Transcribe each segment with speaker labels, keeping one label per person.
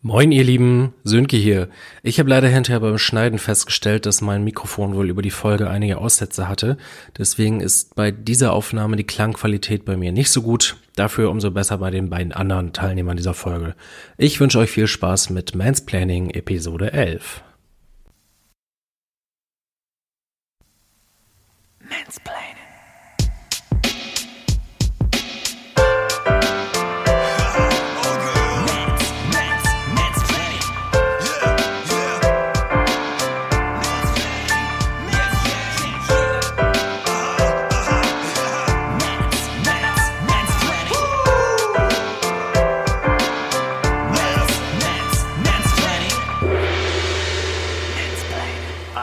Speaker 1: Moin ihr Lieben, Sönke hier. Ich habe leider hinterher beim Schneiden festgestellt, dass mein Mikrofon wohl über die Folge einige Aussätze hatte. Deswegen ist bei dieser Aufnahme die Klangqualität bei mir nicht so gut. Dafür umso besser bei den beiden anderen Teilnehmern dieser Folge. Ich wünsche euch viel Spaß mit Mansplaining Episode 11. Mansplaining.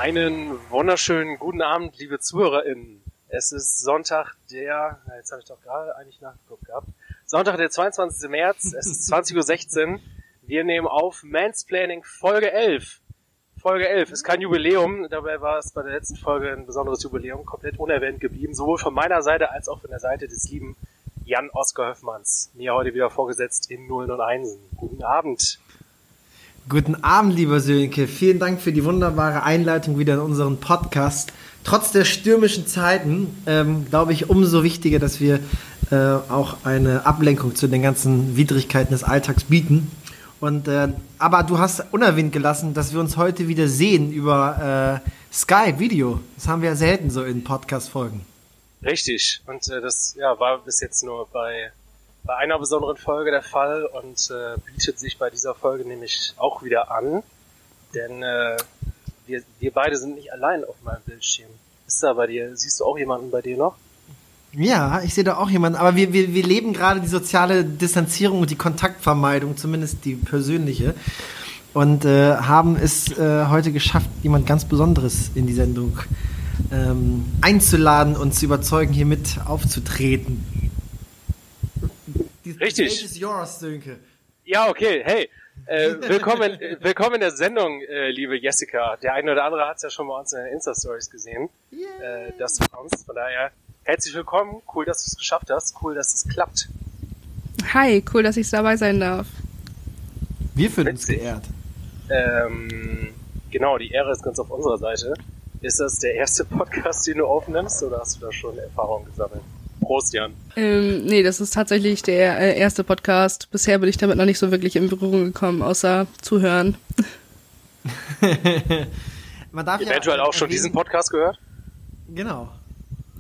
Speaker 2: Einen wunderschönen guten Abend, liebe ZuhörerInnen. Es ist Sonntag, der, na, jetzt habe ich doch gerade eigentlich nachgeguckt gehabt. Sonntag, der 22. März, es ist 20.16 Uhr. Wir nehmen auf Mansplaining Folge 11. Folge 11 ist kein Jubiläum, dabei war es bei der letzten Folge ein besonderes Jubiläum, komplett unerwähnt geblieben, sowohl von meiner Seite als auch von der Seite des lieben Jan Oskar Höfmanns, mir heute wieder vorgesetzt in Nullen und Einsen. Guten Abend.
Speaker 3: Guten Abend, lieber Sönke. Vielen Dank für die wunderbare Einleitung wieder in unseren Podcast. Trotz der stürmischen Zeiten, ähm, glaube ich, umso wichtiger, dass wir äh, auch eine Ablenkung zu den ganzen Widrigkeiten des Alltags bieten. Und, äh, aber du hast unerwähnt gelassen, dass wir uns heute wieder sehen über äh, Skype Video. Das haben wir ja selten so in Podcast-Folgen.
Speaker 2: Richtig. Und äh, das ja, war bis jetzt nur bei bei einer besonderen Folge der Fall und äh, bietet sich bei dieser Folge nämlich auch wieder an, denn äh, wir, wir beide sind nicht allein auf meinem Bildschirm. Ist da bei dir, siehst du auch jemanden bei dir noch?
Speaker 3: Ja, ich sehe da auch jemanden, aber wir, wir, wir leben gerade die soziale Distanzierung und die Kontaktvermeidung, zumindest die persönliche. Und äh, haben es äh, heute geschafft, jemand ganz Besonderes in die Sendung ähm, einzuladen und zu überzeugen, hier mit aufzutreten.
Speaker 2: Die Richtig. is yours, Sönke. Ja, okay. Hey, äh, willkommen, willkommen in der Sendung, äh, liebe Jessica. Der eine oder andere hat es ja schon bei uns in den Insta-Stories gesehen, yeah. äh, dass du kommst. Von daher, herzlich willkommen. Cool, dass du es geschafft hast. Cool, dass es klappt.
Speaker 4: Hi, cool, dass ich dabei sein darf.
Speaker 3: Wir fühlen uns geehrt.
Speaker 2: Ähm, genau, die Ehre ist ganz auf unserer Seite. Ist das der erste Podcast, den du aufnimmst, oder hast du da schon Erfahrung gesammelt? Prost, Jan.
Speaker 4: Ähm, nee, das ist tatsächlich der äh, erste Podcast. Bisher bin ich damit noch nicht so wirklich in Berührung gekommen, außer zuhören.
Speaker 2: Man darf Eventuell ja auch schon diesen Podcast gehört?
Speaker 3: Genau.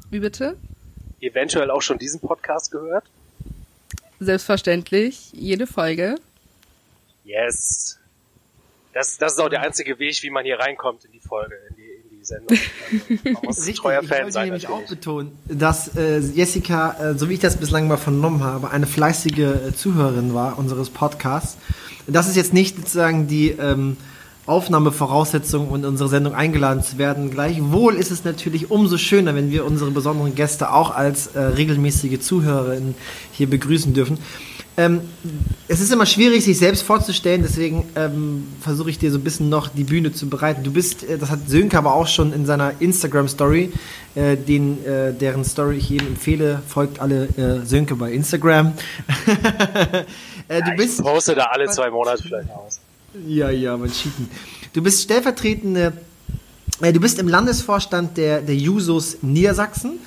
Speaker 4: Wie bitte?
Speaker 2: Eventuell auch schon diesen Podcast gehört?
Speaker 4: Selbstverständlich, jede Folge.
Speaker 2: Yes. Das, das ist auch der einzige Weg, wie man hier reinkommt in die Folge, in die Sendung. Man muss Richtig, treuer Fan ich sein.
Speaker 3: nämlich auch betonen, dass äh, Jessica, äh, so wie ich das bislang mal vernommen habe, eine fleißige äh, Zuhörerin war unseres Podcasts. Das ist jetzt nicht sozusagen die ähm, Aufnahmevoraussetzung, um in unsere Sendung eingeladen zu werden. Gleichwohl ist es natürlich umso schöner, wenn wir unsere besonderen Gäste auch als äh, regelmäßige Zuhörerin hier begrüßen dürfen. Ähm, es ist immer schwierig, sich selbst vorzustellen, deswegen ähm, versuche ich dir so ein bisschen noch die Bühne zu bereiten. Du bist, äh, das hat Sönke aber auch schon in seiner Instagram-Story, äh, den, äh, deren Story ich jedem empfehle, folgt alle äh, Sönke bei Instagram.
Speaker 2: äh, du ja, bist, ich poste da alle zwei Monate vielleicht aus.
Speaker 3: Ja, ja, man cheaten. Du bist stellvertretende, äh, du bist im Landesvorstand der, der Jusos Niedersachsen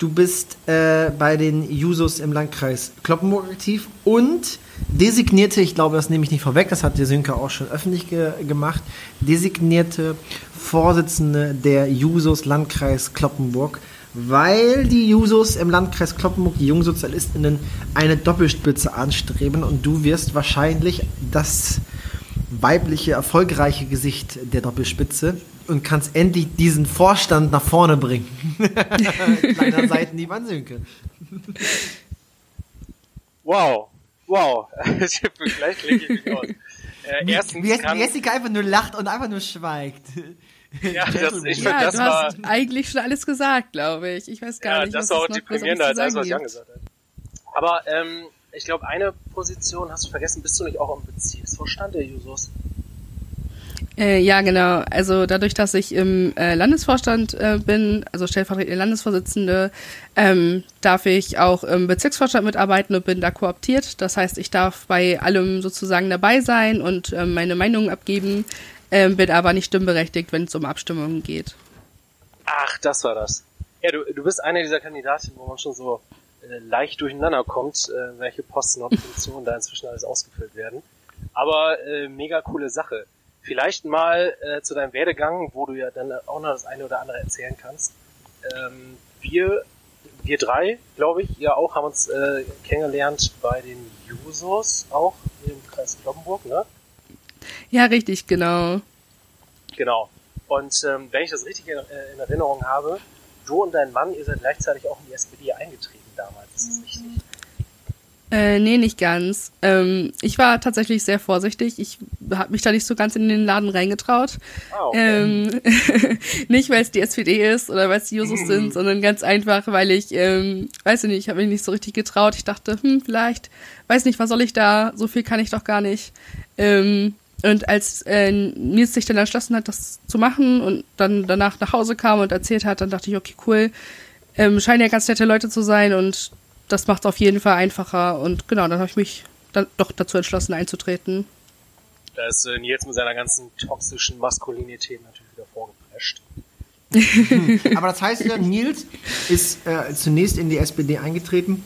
Speaker 3: Du bist äh, bei den Jusos im Landkreis Kloppenburg aktiv und designierte, ich glaube, das nehme ich nicht vorweg, das hat der Sönke auch schon öffentlich ge gemacht, designierte Vorsitzende der Jusos Landkreis Kloppenburg, weil die Jusos im Landkreis Kloppenburg, die Jungsozialistinnen, eine Doppelspitze anstreben und du wirst wahrscheinlich das weibliche, erfolgreiche Gesicht der Doppelspitze und kannst endlich diesen Vorstand nach vorne bringen. Kleiner Seitenhieb an Sönke.
Speaker 2: Wow, wow. Gleich klinge ich mich aus.
Speaker 3: Äh, erstens wie, kann, Jessica einfach nur lacht und einfach nur schweigt.
Speaker 4: Ja, das, ich ja, das du war, hast eigentlich schon alles gesagt, glaube ich. Ich weiß gar ja, nicht,
Speaker 2: das was war auch deprimierender als alles, was Jan gesagt hat. Aber ähm, ich glaube, eine Position hast du vergessen, bist du nicht auch im Bezirksvorstand der Jusos?
Speaker 4: Äh, ja, genau. Also dadurch, dass ich im äh, Landesvorstand äh, bin, also stellvertretende Landesvorsitzende, ähm, darf ich auch im Bezirksvorstand mitarbeiten und bin da kooptiert. Das heißt, ich darf bei allem sozusagen dabei sein und ähm, meine Meinung abgeben, ähm, bin aber nicht stimmberechtigt, wenn es um Abstimmungen geht.
Speaker 2: Ach, das war das. Ja, du, du bist eine dieser Kandidaten, wo man schon so äh, leicht durcheinander kommt, äh, welche Posten und Funktionen da inzwischen alles ausgefüllt werden. Aber äh, mega coole Sache. Vielleicht mal äh, zu deinem Werdegang, wo du ja dann auch noch das eine oder andere erzählen kannst. Ähm, wir, wir drei, glaube ich, ja auch, haben uns äh, kennengelernt bei den Jusos, auch im Kreis Kloppenburg, ne?
Speaker 4: Ja, richtig, genau.
Speaker 2: Genau. Und ähm, wenn ich das richtig in, äh, in Erinnerung habe, du und dein Mann, ihr seid gleichzeitig auch in die SPD eingetreten damals, ist das richtig?
Speaker 4: Äh, nee, nicht ganz. Ähm, ich war tatsächlich sehr vorsichtig. Ich habe mich da nicht so ganz in den Laden reingetraut.
Speaker 2: Ah, okay.
Speaker 4: Ähm, nicht, weil es die SPD ist oder weil es die Jusos
Speaker 2: Mhm.
Speaker 4: sind, sondern ganz einfach, weil ich, ähm, weiß ich nicht, ich habe mich nicht so richtig getraut. Ich dachte, hm, vielleicht, weiß nicht, was soll ich da? So viel kann ich doch gar nicht. Ähm, und als äh, Nils sich dann entschlossen hat, das zu machen und dann danach nach Hause kam und erzählt hat, dann dachte ich, okay, cool. Ähm, scheinen ja ganz nette Leute zu sein und das macht es auf jeden Fall einfacher. Und genau, dann habe ich mich dann doch dazu entschlossen, einzutreten.
Speaker 2: Da ist äh, Nils mit seiner ganzen toxischen Maskulinität natürlich wieder vorgeprescht.
Speaker 3: Aber das heißt ja, Nils ist äh, zunächst in die SPD eingetreten.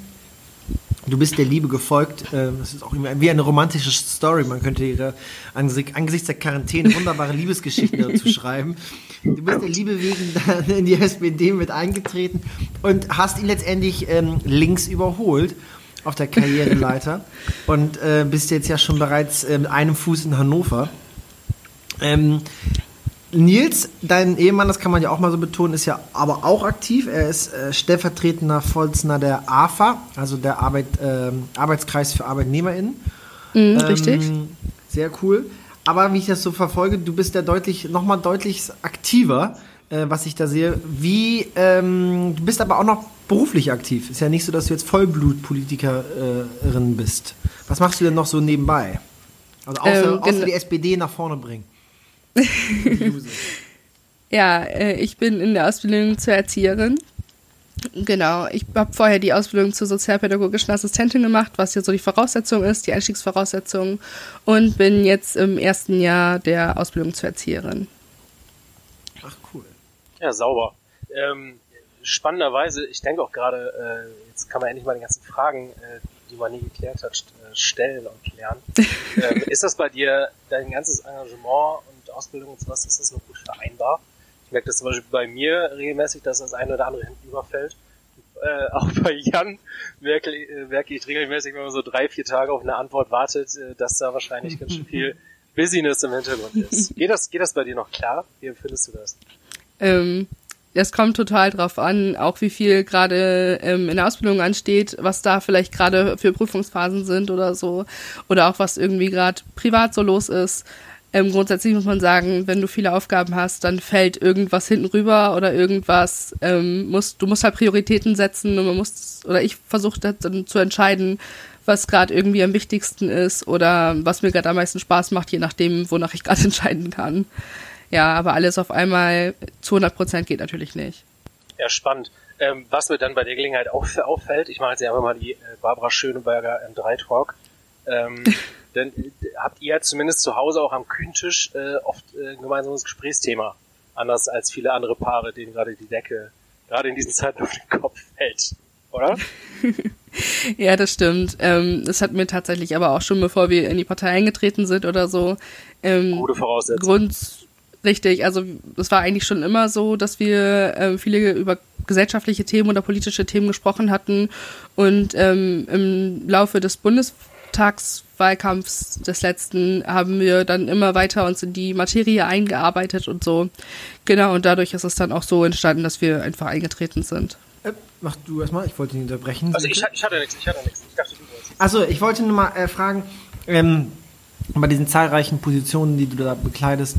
Speaker 3: Du bist der Liebe gefolgt. Äh, das ist auch wie eine romantische Story. Man könnte ihre angesichts, angesichts der Quarantäne wunderbare Liebesgeschichten dazu schreiben. Du bist der Liebe wegen dann in die SPD mit eingetreten und hast ihn letztendlich ähm, links überholt auf der Karriereleiter und äh, bist jetzt ja schon bereits äh, mit einem Fuß in Hannover. Ähm, Nils, dein Ehemann, das kann man ja auch mal so betonen, ist ja aber auch aktiv. Er ist äh, stellvertretender Vorsitzender der AFA, also der Arbeit, ähm, Arbeitskreis für ArbeitnehmerInnen.
Speaker 4: Richtig.
Speaker 3: Ähm, sehr cool. Aber wie ich das so verfolge, du bist ja deutlich, nochmal deutlich aktiver, äh, was ich da sehe. Wie, ähm, du bist aber auch noch beruflich aktiv. Ist ja nicht so, dass du jetzt Vollblutpolitikerin bist. Was machst du denn noch so nebenbei? Also außer,
Speaker 4: Ähm,
Speaker 3: außer die SPD nach vorne bringen.
Speaker 4: Ja, äh, ich bin in der Ausbildung zur Erzieherin. Genau, ich habe vorher die Ausbildung zur sozialpädagogischen Assistentin gemacht, was ja so die Voraussetzung ist, die Einstiegsvoraussetzung, und bin jetzt im ersten Jahr der Ausbildung zur Erzieherin.
Speaker 3: Ach cool.
Speaker 2: Ja, sauber. Ähm, spannenderweise, ich denke auch gerade, äh, jetzt kann man endlich mal die ganzen Fragen, äh, die man nie geklärt hat, äh, stellen und klären. ähm, ist das bei dir, dein ganzes Engagement und Ausbildung und sowas, ist das noch gut vereinbar? Ich merke das zum Beispiel bei mir regelmäßig, dass das eine oder andere hinten überfällt. Äh, auch bei Jan merke, äh, merke ich regelmäßig, wenn man so drei, vier Tage auf eine Antwort wartet, äh, dass da wahrscheinlich ganz schön viel Busyness im Hintergrund ist. Geht das, geht das bei dir noch klar? Wie empfindest du das?
Speaker 4: Ähm, das kommt total drauf an, auch wie viel gerade ähm, in der Ausbildung ansteht, was da vielleicht gerade für Prüfungsphasen sind oder so. Oder auch was irgendwie gerade privat so los ist. Ähm, grundsätzlich muss man sagen, wenn du viele Aufgaben hast, dann fällt irgendwas hinten rüber oder irgendwas, ähm, musst, du musst halt Prioritäten setzen und man muss, oder ich versuche dann zu entscheiden, was gerade irgendwie am wichtigsten ist oder was mir gerade am meisten Spaß macht, je nachdem, wonach ich gerade entscheiden kann. Ja, aber alles auf einmal zu 100 Prozent geht natürlich nicht.
Speaker 2: Ja, spannend. Ähm, was mir dann bei der Gelegenheit auch auffällt, ich mache jetzt einfach mal die äh, Barbara Schöneberger M3-Talk, ähm, dann äh, habt ihr zumindest zu Hause auch am Küchentisch äh, oft äh, ein gemeinsames Gesprächsthema. Anders als viele andere Paare, denen gerade die Decke gerade in diesen Zeiten auf den Kopf fällt. Oder?
Speaker 4: Ja, das stimmt. Ähm, das hatten wir tatsächlich aber auch schon, bevor wir in die Partei eingetreten sind oder so. Ähm,
Speaker 2: Gute Voraussetzung.
Speaker 4: Grund, richtig, also es war eigentlich schon immer so, dass wir ähm, viele über gesellschaftliche Themen oder politische Themen gesprochen hatten und ähm, im Laufe des Bundestagswahlkampfs des letzten haben wir dann immer weiter uns in die Materie eingearbeitet und so. Genau, und dadurch ist es dann auch so entstanden, dass wir einfach eingetreten sind.
Speaker 3: Äh, mach du erstmal, ich wollte ihn unterbrechen.
Speaker 2: Also ich, ich hatte nichts, ich hatte nichts. Ich dachte, du wolltest.
Speaker 3: Achso, ich wollte nur mal äh, fragen, ähm, bei diesen zahlreichen Positionen, die du da bekleidest,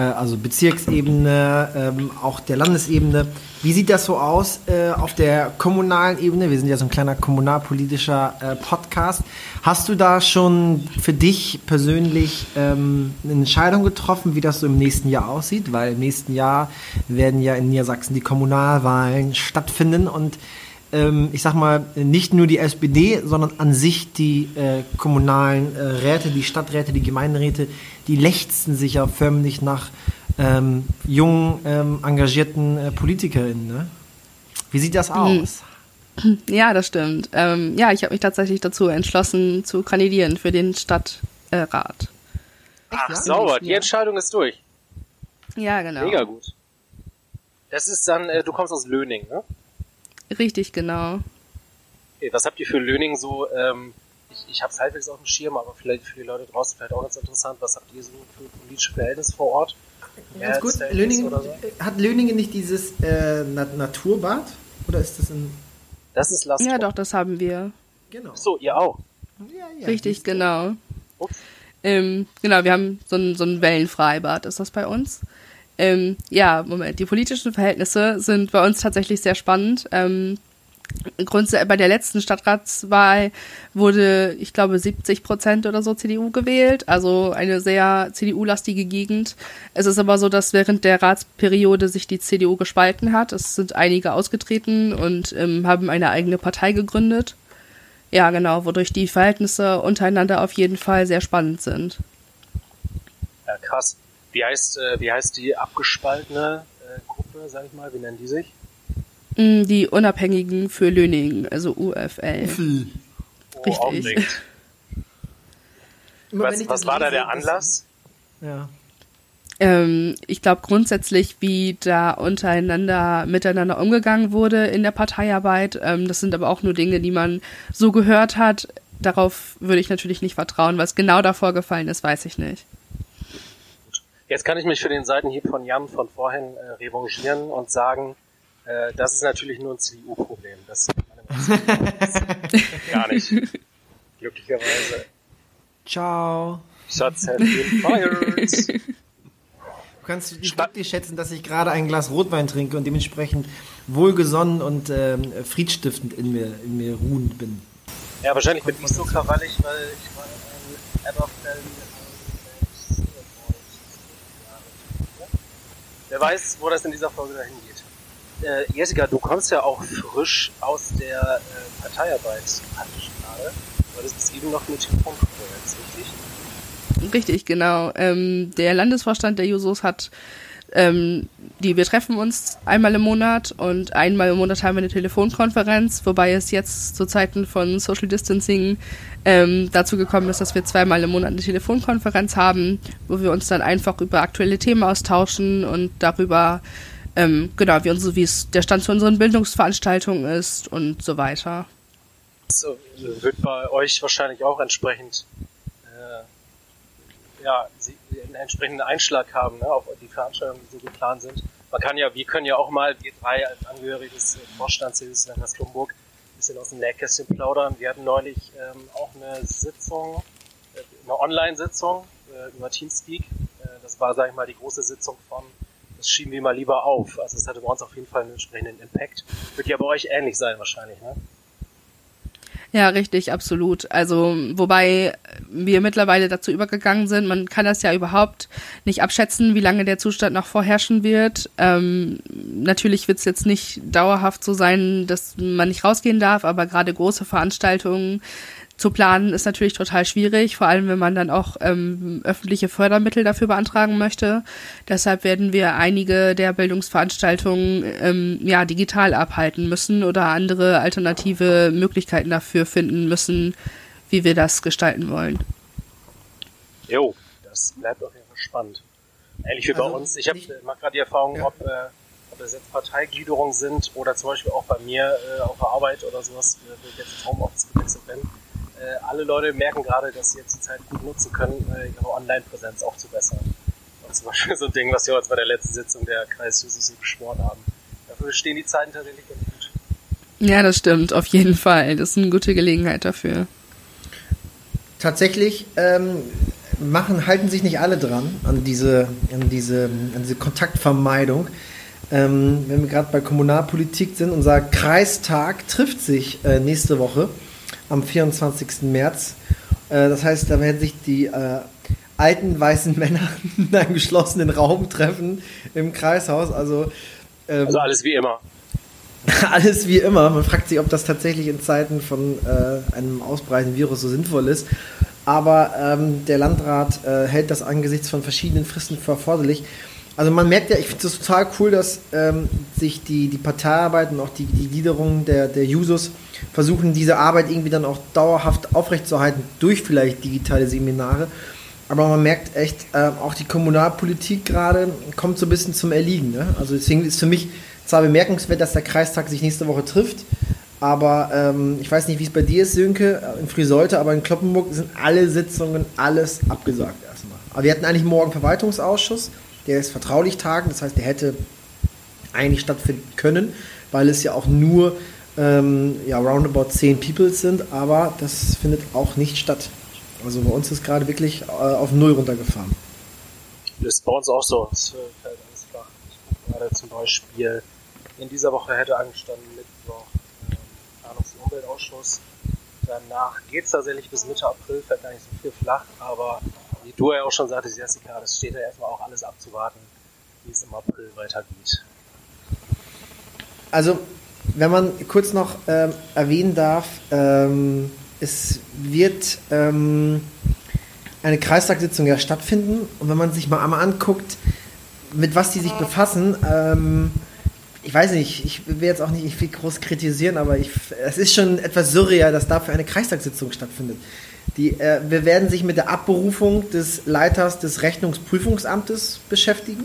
Speaker 3: also Bezirksebene, ähm, auch der Landesebene. Wie sieht das so aus äh, auf der kommunalen Ebene? Wir sind ja so ein kleiner kommunalpolitischer äh, Podcast. Hast du da schon für dich persönlich ähm, eine Entscheidung getroffen, wie das so im nächsten Jahr aussieht? Weil im nächsten Jahr werden ja in Niedersachsen die Kommunalwahlen stattfinden und ich sag mal, nicht nur die SPD, sondern an sich die äh, kommunalen äh, Räte, die Stadträte, die Gemeinderäte, die lechzen sich ja förmlich nach ähm, jungen, ähm, engagierten äh, PolitikerInnen. Ne? Wie sieht das aus?
Speaker 4: Ja, das stimmt. Ähm, ja, ich habe mich tatsächlich dazu entschlossen, zu kandidieren für den Stadtrat.
Speaker 2: Ach, sauber, die Entscheidung ist durch.
Speaker 4: Ja, genau.
Speaker 2: Mega gut. Das ist dann, äh, du kommst aus Löning, ne?
Speaker 4: Richtig, genau.
Speaker 2: Okay, was habt ihr für Löning so, ähm, ich, ich habe es halbwegs auf dem Schirm, aber vielleicht für die Leute draußen vielleicht auch ganz interessant, was habt ihr so für politische Verhältnisse vor Ort?
Speaker 3: Ganz gut, Löningen, so? hat Löningen nicht dieses äh, Naturbad? Oder ist das ein...
Speaker 2: Das ist Last
Speaker 4: Ja, doch, das haben wir.
Speaker 2: Genau. So, ihr auch?
Speaker 4: Ja, ja, Richtig, genau. Ähm, genau, wir haben so ein, so ein Wellenfreibad, ist das bei uns. Ähm, ja, Moment, die politischen Verhältnisse sind bei uns tatsächlich sehr spannend. Ähm, bei der letzten Stadtratswahl wurde, ich glaube, 70 Prozent oder so CDU gewählt, also eine sehr CDU-lastige Gegend. Es ist aber so, dass während der Ratsperiode sich die CDU gespalten hat. Es sind einige ausgetreten und ähm, haben eine eigene Partei gegründet. Ja, genau, wodurch die Verhältnisse untereinander auf jeden Fall sehr spannend sind.
Speaker 2: Ja, krass. Wie heißt, äh, wie heißt die abgespaltene äh, Gruppe, sag ich mal? Wie nennen die sich?
Speaker 4: Mm, die Unabhängigen für Löning, also UFL.
Speaker 3: UFL.
Speaker 2: Oh, Richtig. was was war da der Anlass?
Speaker 3: Ja.
Speaker 4: Ähm, ich glaube grundsätzlich, wie da untereinander miteinander umgegangen wurde in der Parteiarbeit. Ähm, das sind aber auch nur Dinge, die man so gehört hat. Darauf würde ich natürlich nicht vertrauen. Was genau da vorgefallen ist, weiß ich nicht.
Speaker 2: Jetzt kann ich mich für den Seitenhieb von Jan von vorhin äh, revanchieren und sagen, äh, das ist natürlich nur ein CDU-Problem. Das gar nicht. Glücklicherweise.
Speaker 3: Ciao.
Speaker 2: Shots have been fired.
Speaker 3: Du kannst nicht schätzen, dass ich gerade ein Glas Rotwein trinke und dementsprechend wohlgesonnen und ähm, friedstiftend in mir, in mir ruhend bin.
Speaker 2: Ja, wahrscheinlich bin ich so krawallig, weil ich war ein Everfell Wer weiß, wo das in dieser Folge dahin geht. Äh, Jessica, du kommst ja auch frisch aus der äh, Parteiarbeit praktisch gerade, weil du bist eben noch mit Telefonkonferenz, richtig?
Speaker 4: Richtig, genau. Ähm, der Landesvorstand der Jusos hat ähm, die, wir treffen uns einmal im Monat und einmal im Monat haben wir eine Telefonkonferenz, wobei es jetzt zu Zeiten von Social Distancing ähm, dazu gekommen ist, dass wir zweimal im Monat eine Telefonkonferenz haben, wo wir uns dann einfach über aktuelle Themen austauschen und darüber, ähm, genau, wie, uns, wie es der Stand zu unseren Bildungsveranstaltungen ist und so weiter.
Speaker 2: Das wird bei euch wahrscheinlich auch entsprechend äh, ja, entsprechenden Einschlag haben ne, auf die Veranstaltungen, die so geplant sind. Man kann ja, wir können ja auch mal, wir drei als Angehörige des Vorstands des Länders Klumburg, ein bisschen aus dem Nähkästchen plaudern. Wir hatten neulich ähm, auch eine Sitzung, äh, eine Online-Sitzung äh, über Teamspeak. Äh, das war, sag ich mal, die große Sitzung von das schieben wir mal lieber auf. Also es hatte bei uns auf jeden Fall einen entsprechenden Impact. Wird ja bei euch ähnlich sein wahrscheinlich, ne?
Speaker 4: Ja, richtig, absolut. Also, wobei wir mittlerweile dazu übergegangen sind, man kann das ja überhaupt nicht abschätzen, wie lange der Zustand noch vorherrschen wird. Ähm, natürlich wird es jetzt nicht dauerhaft so sein, dass man nicht rausgehen darf, aber gerade große Veranstaltungen zu planen ist natürlich total schwierig, vor allem wenn man dann auch ähm, öffentliche Fördermittel dafür beantragen möchte. Deshalb werden wir einige der Bildungsveranstaltungen ähm, ja digital abhalten müssen oder andere alternative Möglichkeiten dafür finden müssen, wie wir das gestalten wollen.
Speaker 2: Jo, das bleibt auf jeden Fall spannend. Ähnlich wie also, bei uns. Ich habe mache gerade die Erfahrung, ja. ob, äh, ob das jetzt Parteigliederungen sind oder zum Beispiel auch bei mir äh, auf der Arbeit oder sowas, äh, wo ich jetzt ins Homeoffice gewechselt bin äh, alle Leute merken gerade, dass sie jetzt die Zeit gut nutzen können, äh, ihre Online-Präsenz auch zu bessern. Und zum Beispiel so ein Ding, was wir jetzt bei der letzten Sitzung der Kreis Jususi beschworen haben. Dafür stehen die Zeiten tatsächlich ganz gut.
Speaker 4: Ja, das stimmt, auf jeden Fall. Das ist eine gute Gelegenheit dafür.
Speaker 3: Tatsächlich ähm, machen, halten sich nicht alle dran an diese, an diese, an diese Kontaktvermeidung. Ähm, wenn wir gerade bei Kommunalpolitik sind, unser Kreistag trifft sich äh, nächste Woche am 24. März. Äh, das heißt, da werden sich die äh, alten weißen Männer in einem geschlossenen Raum treffen im Kreishaus. Also,
Speaker 2: ähm, also alles wie immer.
Speaker 3: alles wie immer. Man fragt sich, ob das tatsächlich in Zeiten von äh, einem ausbreitenden Virus so sinnvoll ist. Aber ähm, der Landrat äh, hält das angesichts von verschiedenen Fristen für erforderlich. Also man merkt ja, ich finde es total cool, dass ähm, sich die, die Parteiarbeit und auch die, die Gliederung der, der Jusos versuchen, diese Arbeit irgendwie dann auch dauerhaft aufrechtzuerhalten durch vielleicht digitale Seminare. Aber man merkt echt, äh, auch die Kommunalpolitik gerade kommt so ein bisschen zum Erliegen. Ne? Also deswegen ist für mich zwar bemerkenswert, dass der Kreistag sich nächste Woche trifft, aber ähm, ich weiß nicht, wie es bei dir ist, Sönke, äh, in Friseute, aber in Kloppenburg sind alle Sitzungen, alles abgesagt erstmal. Aber wir hatten eigentlich morgen Verwaltungsausschuss, der ist vertraulich tagen, das heißt, der hätte eigentlich stattfinden können, weil es ja auch nur ähm, ja, roundabout 10 People sind, aber das findet auch nicht statt. Also bei uns ist gerade wirklich äh, auf Null runtergefahren.
Speaker 2: Das ist bei uns auch so. Es fällt alles flach. Ich gucke gerade zum Beispiel, in dieser Woche hätte angestanden Mittwoch ähm, Planungs- und Umweltausschuss. Danach geht es tatsächlich bis Mitte April, fällt gar nicht so viel flach, aber wie du ja auch schon sagtest, Jessica, das steht ja erstmal auch alles abzuwarten, wie es im April weitergeht.
Speaker 3: Also, wenn man kurz noch ähm, erwähnen darf, ähm, es wird ähm, eine Kreistagssitzung ja stattfinden und wenn man sich mal einmal anguckt, mit was die sich befassen, ähm, ich weiß nicht, ich will jetzt auch nicht viel groß kritisieren, aber ich, es ist schon etwas surreal, dass dafür eine Kreistagssitzung stattfindet. Die, äh, wir werden sich mit der Abberufung des Leiters des Rechnungsprüfungsamtes beschäftigen,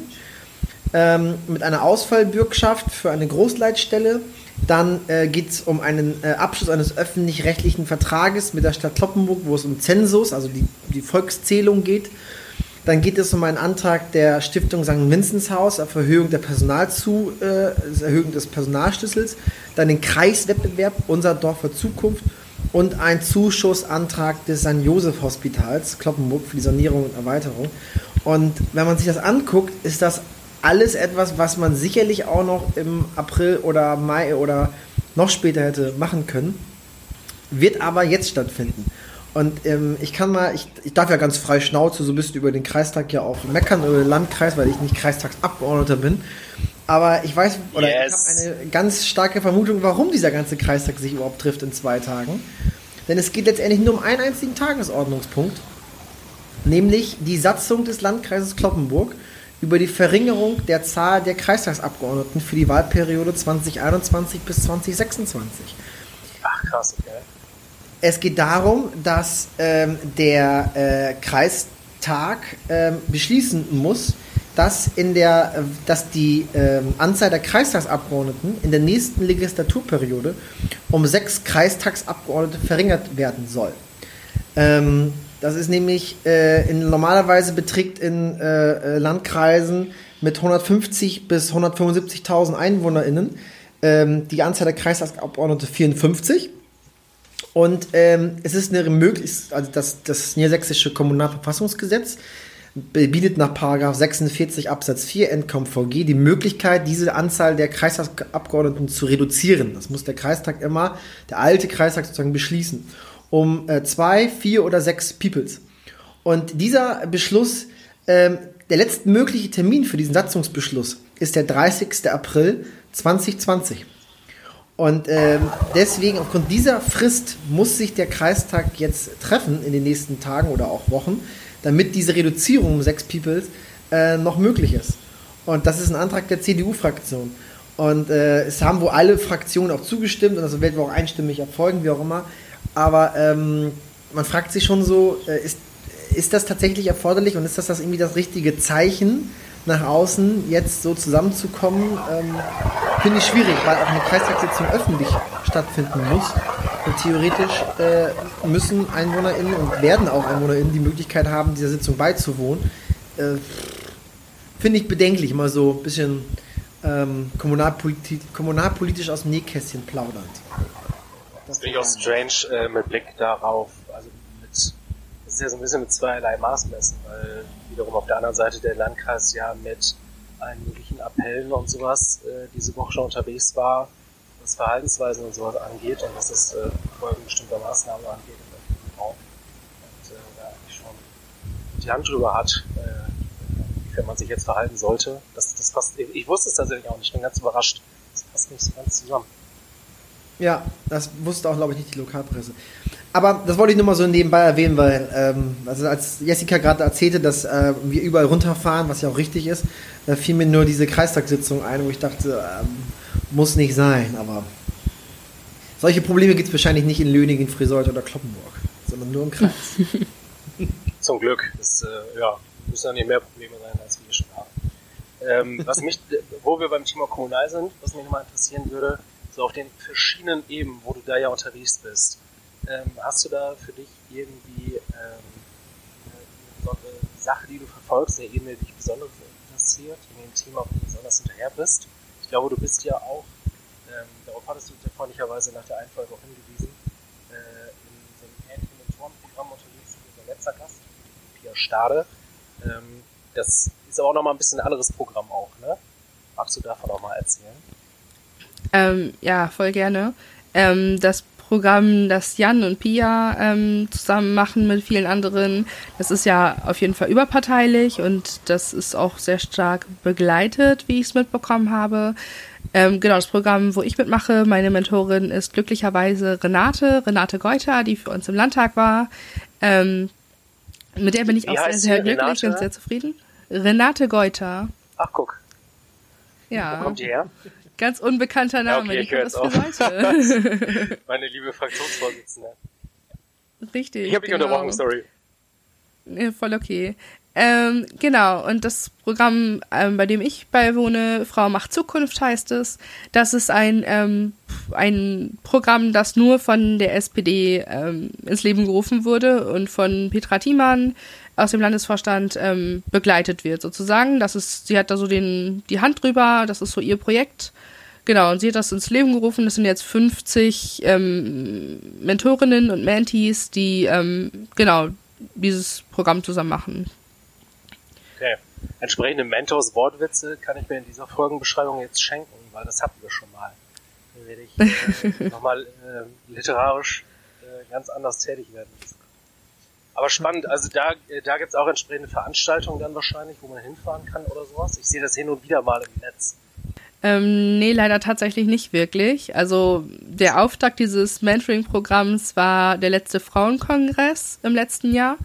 Speaker 3: ähm, mit einer Ausfallbürgschaft für eine Großleitstelle, dann äh, geht es um einen äh, Abschluss eines öffentlich-rechtlichen Vertrages mit der Stadt Kloppenburg, wo es um Zensus, also die, die Volkszählung geht. Dann geht es um einen Antrag der Stiftung St. Vinzenshaus auf Erhöhung der Personalzu, äh, Erhöhung des Personalschlüssels. Dann den Kreiswettbewerb Unser Dorf für Zukunft und ein Zuschussantrag des St. Josef Hospitals Kloppenburg für die Sanierung und Erweiterung. Und wenn man sich das anguckt, ist das alles etwas, was man sicherlich auch noch im April oder Mai oder noch später hätte machen können, wird aber jetzt stattfinden. Und ähm, ich kann mal, ich, ich darf ja ganz frei Schnauze so ein bisschen über den Kreistag ja auch meckern, über den Landkreis, weil ich nicht Kreistagsabgeordneter bin. Aber ich weiß, oder yes. ich habe eine ganz starke Vermutung, warum dieser ganze Kreistag sich überhaupt trifft in zwei Tagen. Denn es geht letztendlich nur um einen einzigen Tagesordnungspunkt, nämlich die Satzung des Landkreises Kloppenburg über die Verringerung der Zahl der Kreistagsabgeordneten für die Wahlperiode 2021 bis 2026.
Speaker 2: Ach krass, okay.
Speaker 3: Es geht darum, dass ähm, der äh, Kreistag ähm, beschließen muss, dass, in der, äh, dass die ähm, Anzahl der Kreistagsabgeordneten in der nächsten Legislaturperiode um sechs Kreistagsabgeordnete verringert werden soll. Ähm, das ist nämlich äh, in, normalerweise beträgt in äh, äh Landkreisen mit 150 bis 175.000 EinwohnerInnen ähm, die Anzahl der Kreistagsabgeordnete 54. Und ähm, es ist eine Möglichkeit, also das, das Niedersächsische Kommunalverfassungsgesetz bietet nach 46 Absatz 4 NKVG die Möglichkeit, diese Anzahl der Kreistagsabgeordneten zu reduzieren. Das muss der Kreistag immer, der alte Kreistag sozusagen beschließen um äh, zwei, vier oder sechs Peoples. Und dieser Beschluss, ähm, der letzte mögliche Termin für diesen Satzungsbeschluss ist der 30. April 2020. Und ähm, deswegen, aufgrund dieser Frist, muss sich der Kreistag jetzt treffen in den nächsten Tagen oder auch Wochen, damit diese Reduzierung um sechs Peoples äh, noch möglich ist. Und das ist ein Antrag der CDU-Fraktion. Und äh, es haben wohl alle Fraktionen auch zugestimmt und das wird wohl auch einstimmig erfolgen, wie auch immer. Aber ähm, man fragt sich schon so, äh, ist, ist das tatsächlich erforderlich und ist das, das irgendwie das richtige Zeichen nach außen, jetzt so zusammenzukommen? Ähm, Finde ich schwierig, weil auch eine Kreistagssitzung öffentlich stattfinden muss. Und theoretisch äh, müssen EinwohnerInnen und werden auch EinwohnerInnen die Möglichkeit haben, dieser Sitzung beizuwohnen. Äh, Finde ich bedenklich, mal so ein bisschen ähm, kommunalpolitisch, kommunalpolitisch aus dem Nähkästchen plaudernd.
Speaker 2: Das finde ich auch strange äh, mit Blick darauf, ist ja so ein bisschen mit zweierlei Maß messen, weil wiederum auf der anderen Seite der Landkreis ja mit allen möglichen Appellen und sowas äh, diese Woche schon unterwegs war, was Verhaltensweisen und sowas angeht und was das äh, Folgen bestimmter Maßnahmen angeht im öffentlichen Raum. Und äh, da eigentlich schon die Hand drüber hat, äh, wie man sich jetzt verhalten sollte. Das, das passt, ich wusste es tatsächlich auch nicht, ich bin ganz überrascht. Das passt nicht so ganz zusammen.
Speaker 3: Ja, das wusste auch, glaube ich, nicht die Lokalpresse. Aber das wollte ich nur mal so nebenbei erwähnen, weil, ähm, also als Jessica gerade erzählte, dass äh, wir überall runterfahren, was ja auch richtig ist, da fiel mir nur diese Kreistagssitzung ein, wo ich dachte, ähm, muss nicht sein, aber solche Probleme gibt es wahrscheinlich nicht in Löningen, Friseut oder Kloppenburg, sondern nur im Kreis.
Speaker 2: Zum Glück. Das, äh, ja, müssen ja nicht mehr Probleme sein, als wir schon haben. Ähm, was mich, wo wir beim Thema Kommunal sind, was mich mal interessieren würde, so auf den verschiedenen Ebenen, wo du da ja unterwegs bist. Ähm, hast du da für dich irgendwie ähm, eine, eine Sache, die du verfolgst, eine Ebene, die dich besonders interessiert, in dem Thema, wo du besonders hinterher bist? Ich glaube, du bist ja auch, ähm, darauf hattest du freundlicherweise nach der Einfolge auch hingewiesen, äh, in so einem ähnlichen Mentorenprogramm unterwegs wie unser letzter Gast, Pia Stade. Ähm, das ist aber auch nochmal ein bisschen ein anderes Programm auch, ne? Magst du davon auch mal erzählen?
Speaker 4: Ähm, ja, voll gerne. Ähm, das Programm, das Jan und Pia ähm, zusammen machen mit vielen anderen, das ist ja auf jeden Fall überparteilich und das ist auch sehr stark begleitet, wie ich es mitbekommen habe. Ähm, genau, das Programm, wo ich mitmache, meine Mentorin ist glücklicherweise Renate, Renate Geuter, die für uns im Landtag war. Ähm, mit der bin ich
Speaker 2: Wie
Speaker 4: auch sehr, sehr glücklich
Speaker 2: Renate?
Speaker 4: und sehr zufrieden. Renate Geuter.
Speaker 2: Ach, guck,
Speaker 4: Ja,
Speaker 2: wo kommt die her?
Speaker 4: Ganz unbekannter
Speaker 2: Ja,
Speaker 4: Name.
Speaker 2: okay,
Speaker 4: die
Speaker 2: ich höre jetzt auf.
Speaker 4: Friseute.
Speaker 2: Meine liebe Fraktionsvorsitzende.
Speaker 4: Richtig.
Speaker 2: Ich habe dich
Speaker 4: genau.
Speaker 2: unterbrochen, sorry.
Speaker 4: Ja, voll okay. Ähm, genau, und das Programm, ähm, bei dem ich beiwohne, Frau macht Zukunft heißt es, das ist ein, ähm, ein Programm, das nur von der SPD ähm, ins Leben gerufen wurde und von Petra Thiemann aus dem Landesvorstand ähm, begleitet wird, sozusagen. Das ist, sie hat da so den, die Hand drüber, das ist so ihr Projekt. Genau, und sie hat das ins Leben gerufen. Das sind jetzt 50 ähm, Mentorinnen und Mentees, die ähm, genau dieses Programm zusammen machen.
Speaker 2: Okay. Entsprechende Mentors-Wortwitze kann ich mir in dieser Folgenbeschreibung jetzt schenken, weil das hatten wir schon mal. Dann werde ich äh, nochmal äh, literarisch äh, ganz anders tätig werden müssen. Aber spannend, also da, äh, da gibt's auch entsprechende Veranstaltungen dann wahrscheinlich, wo man hinfahren kann oder sowas. Ich sehe das hin und wieder mal im Netz.
Speaker 4: Ähm, nee, leider tatsächlich nicht wirklich. Also der Auftakt dieses Mentoring-Programms war der letzte Frauenkongress im letzten Jahr.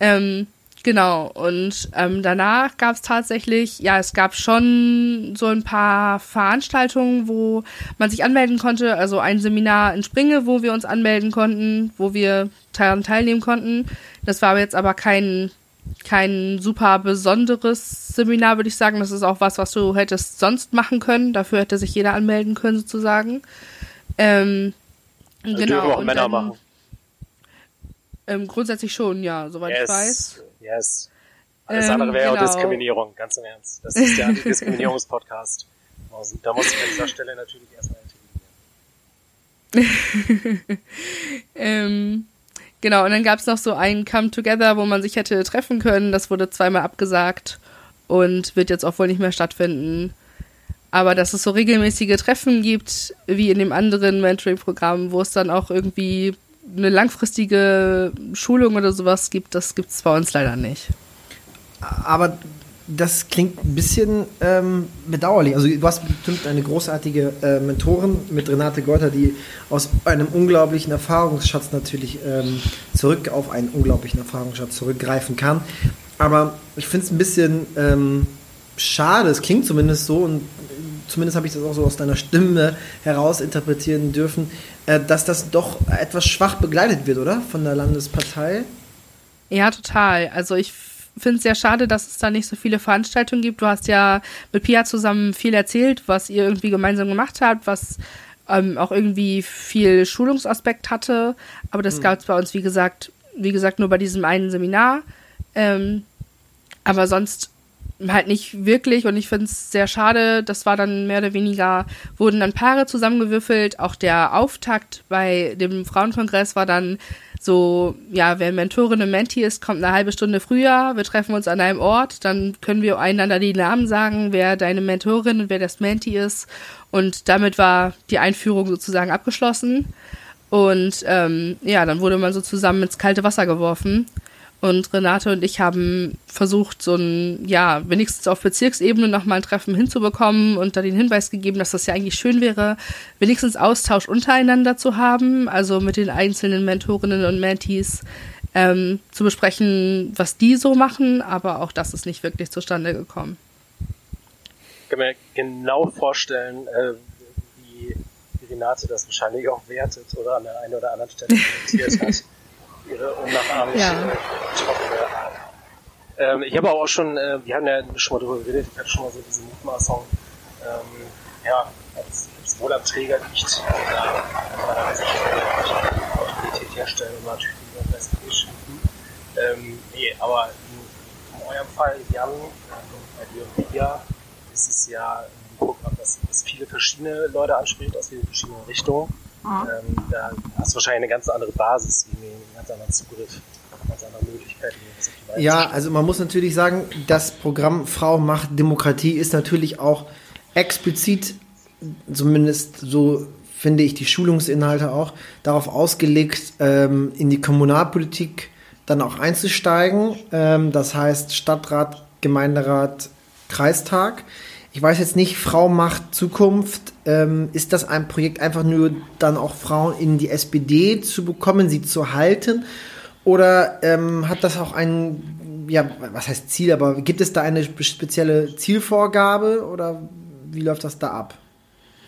Speaker 4: Ähm, genau, und ähm, danach gab es tatsächlich, ja, es gab schon so ein paar Veranstaltungen, wo man sich anmelden konnte. Also ein Seminar in Springe, wo wir uns anmelden konnten, wo wir daran teilnehmen konnten. Das war jetzt aber kein kein super besonderes Seminar, würde ich sagen. Das ist auch was, was du hättest sonst machen können. Dafür hätte sich jeder anmelden können, sozusagen. Ähm,
Speaker 2: Also
Speaker 4: genau.
Speaker 2: dürfen auch
Speaker 4: und
Speaker 2: Männer
Speaker 4: dann,
Speaker 2: machen.
Speaker 4: Ähm, grundsätzlich schon, ja, soweit ich weiß.
Speaker 2: Yes. Alles
Speaker 4: Ähm,
Speaker 2: andere wäre
Speaker 4: genau.
Speaker 2: auch Diskriminierung, ganz im Ernst. Das ist der Antidiskriminierungspodcast. Da muss ich an dieser Stelle natürlich erstmal intervenieren.
Speaker 4: Ähm, genau, und dann gab es noch so ein Come Together, wo man sich hätte treffen können. Das wurde zweimal abgesagt und wird jetzt auch wohl nicht mehr stattfinden. Aber dass es so regelmäßige Treffen gibt, wie in dem anderen Mentoring-Programm, wo es dann auch irgendwie eine langfristige Schulung oder sowas gibt, das gibt es bei uns leider nicht.
Speaker 3: Aber das klingt ein bisschen ähm, bedauerlich. Also du hast bestimmt eine großartige äh, Mentorin mit Renate Geuter, die aus einem unglaublichen Erfahrungsschatz natürlich ähm, zurück auf einen unglaublichen Erfahrungsschatz zurückgreifen kann. Aber ich finde es ein bisschen ähm, schade, es klingt zumindest so und zumindest habe ich das auch so aus deiner Stimme heraus interpretieren dürfen, äh, dass das doch etwas schwach begleitet wird, oder? Von der Landespartei.
Speaker 4: Ja, total. Also ich finde es sehr schade, dass es da nicht so viele Veranstaltungen gibt. Du hast ja mit Pia zusammen viel erzählt, was ihr irgendwie gemeinsam gemacht habt, was ähm, auch irgendwie viel Schulungsaspekt hatte. Aber das gab es bei uns, wie gesagt, wie gesagt, nur bei diesem einen Seminar. Ähm, aber sonst halt nicht wirklich und ich finde es sehr schade. Das war dann mehr oder weniger, wurden dann Paare zusammengewürfelt. Auch der Auftakt bei dem Frauenkongress war dann so, ja, wer Mentorin und Mentee ist, kommt eine halbe Stunde früher. Wir treffen uns an einem Ort, dann können wir einander die Namen sagen, wer deine Mentorin und wer das Mentee ist. Und damit war die Einführung sozusagen abgeschlossen. Und ähm, ja, dann wurde man so zusammen ins kalte Wasser geworfen. Und Renate und ich haben versucht, so ein, ja, wenigstens auf Bezirksebene nochmal ein Treffen hinzubekommen und da den Hinweis gegeben, dass das ja eigentlich schön wäre, wenigstens Austausch untereinander zu haben, also mit den einzelnen Mentorinnen und Mentees ähm, zu besprechen, was die so machen, aber auch das ist nicht wirklich zustande gekommen.
Speaker 2: Ich kann mir genau vorstellen, äh, wie Renate das wahrscheinlich auch wertet oder an der einen oder anderen Stelle kommentiert hat. Ihre unnachahmliche, ja. trockene Art. Ähm, ich habe auch schon, äh, wir haben ja schon mal darüber geredet, ich hatte schon mal so diese Mutmaßung, ähm, ja, als es wohl am Träger liegt, äh, Autorität herstellen und natürlich über das schimpfen. Ähm, nee, aber in, in eurem Fall, Jan, äh, bei dir und Pia, ist es ja ein Programm, das, das viele verschiedene Leute anspricht aus vielen verschiedenen Richtungen. Ähm, da hast du wahrscheinlich eine ganz andere Basis, einen ganz anderen Zugriff, ganz andere Möglichkeiten.
Speaker 3: Ja, also man muss natürlich sagen, das Programm Frau macht Demokratie ist natürlich auch explizit, zumindest so finde ich die Schulungsinhalte auch, darauf ausgelegt, ähm, in die Kommunalpolitik dann auch einzusteigen. Ähm, das heißt Stadtrat, Gemeinderat, Kreistag. Ich weiß jetzt nicht, Frau macht Zukunft. Ähm, ist das ein Projekt einfach nur dann auch Frauen in die SPD zu bekommen, sie zu halten? Oder ähm, hat das auch ein, ja, was heißt Ziel, aber gibt es da eine spezielle Zielvorgabe oder wie läuft das da ab?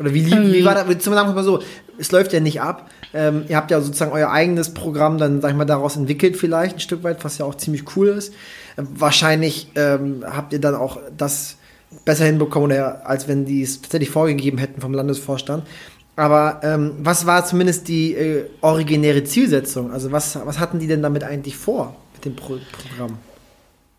Speaker 3: Oder wie, ähm. wie war das, zum Beispiel mal so, es läuft ja nicht ab. Ähm, ihr habt ja sozusagen euer eigenes Programm dann, sag ich mal, daraus entwickelt vielleicht ein Stück weit, was ja auch ziemlich cool ist. Ähm, wahrscheinlich ähm, habt ihr dann auch das besser hinbekommen, oder, als wenn die es tatsächlich vorgegeben hätten vom Landesvorstand. Aber ähm, was war zumindest die äh, originäre Zielsetzung? Also was, was hatten die denn damit eigentlich vor mit dem Pro Programm?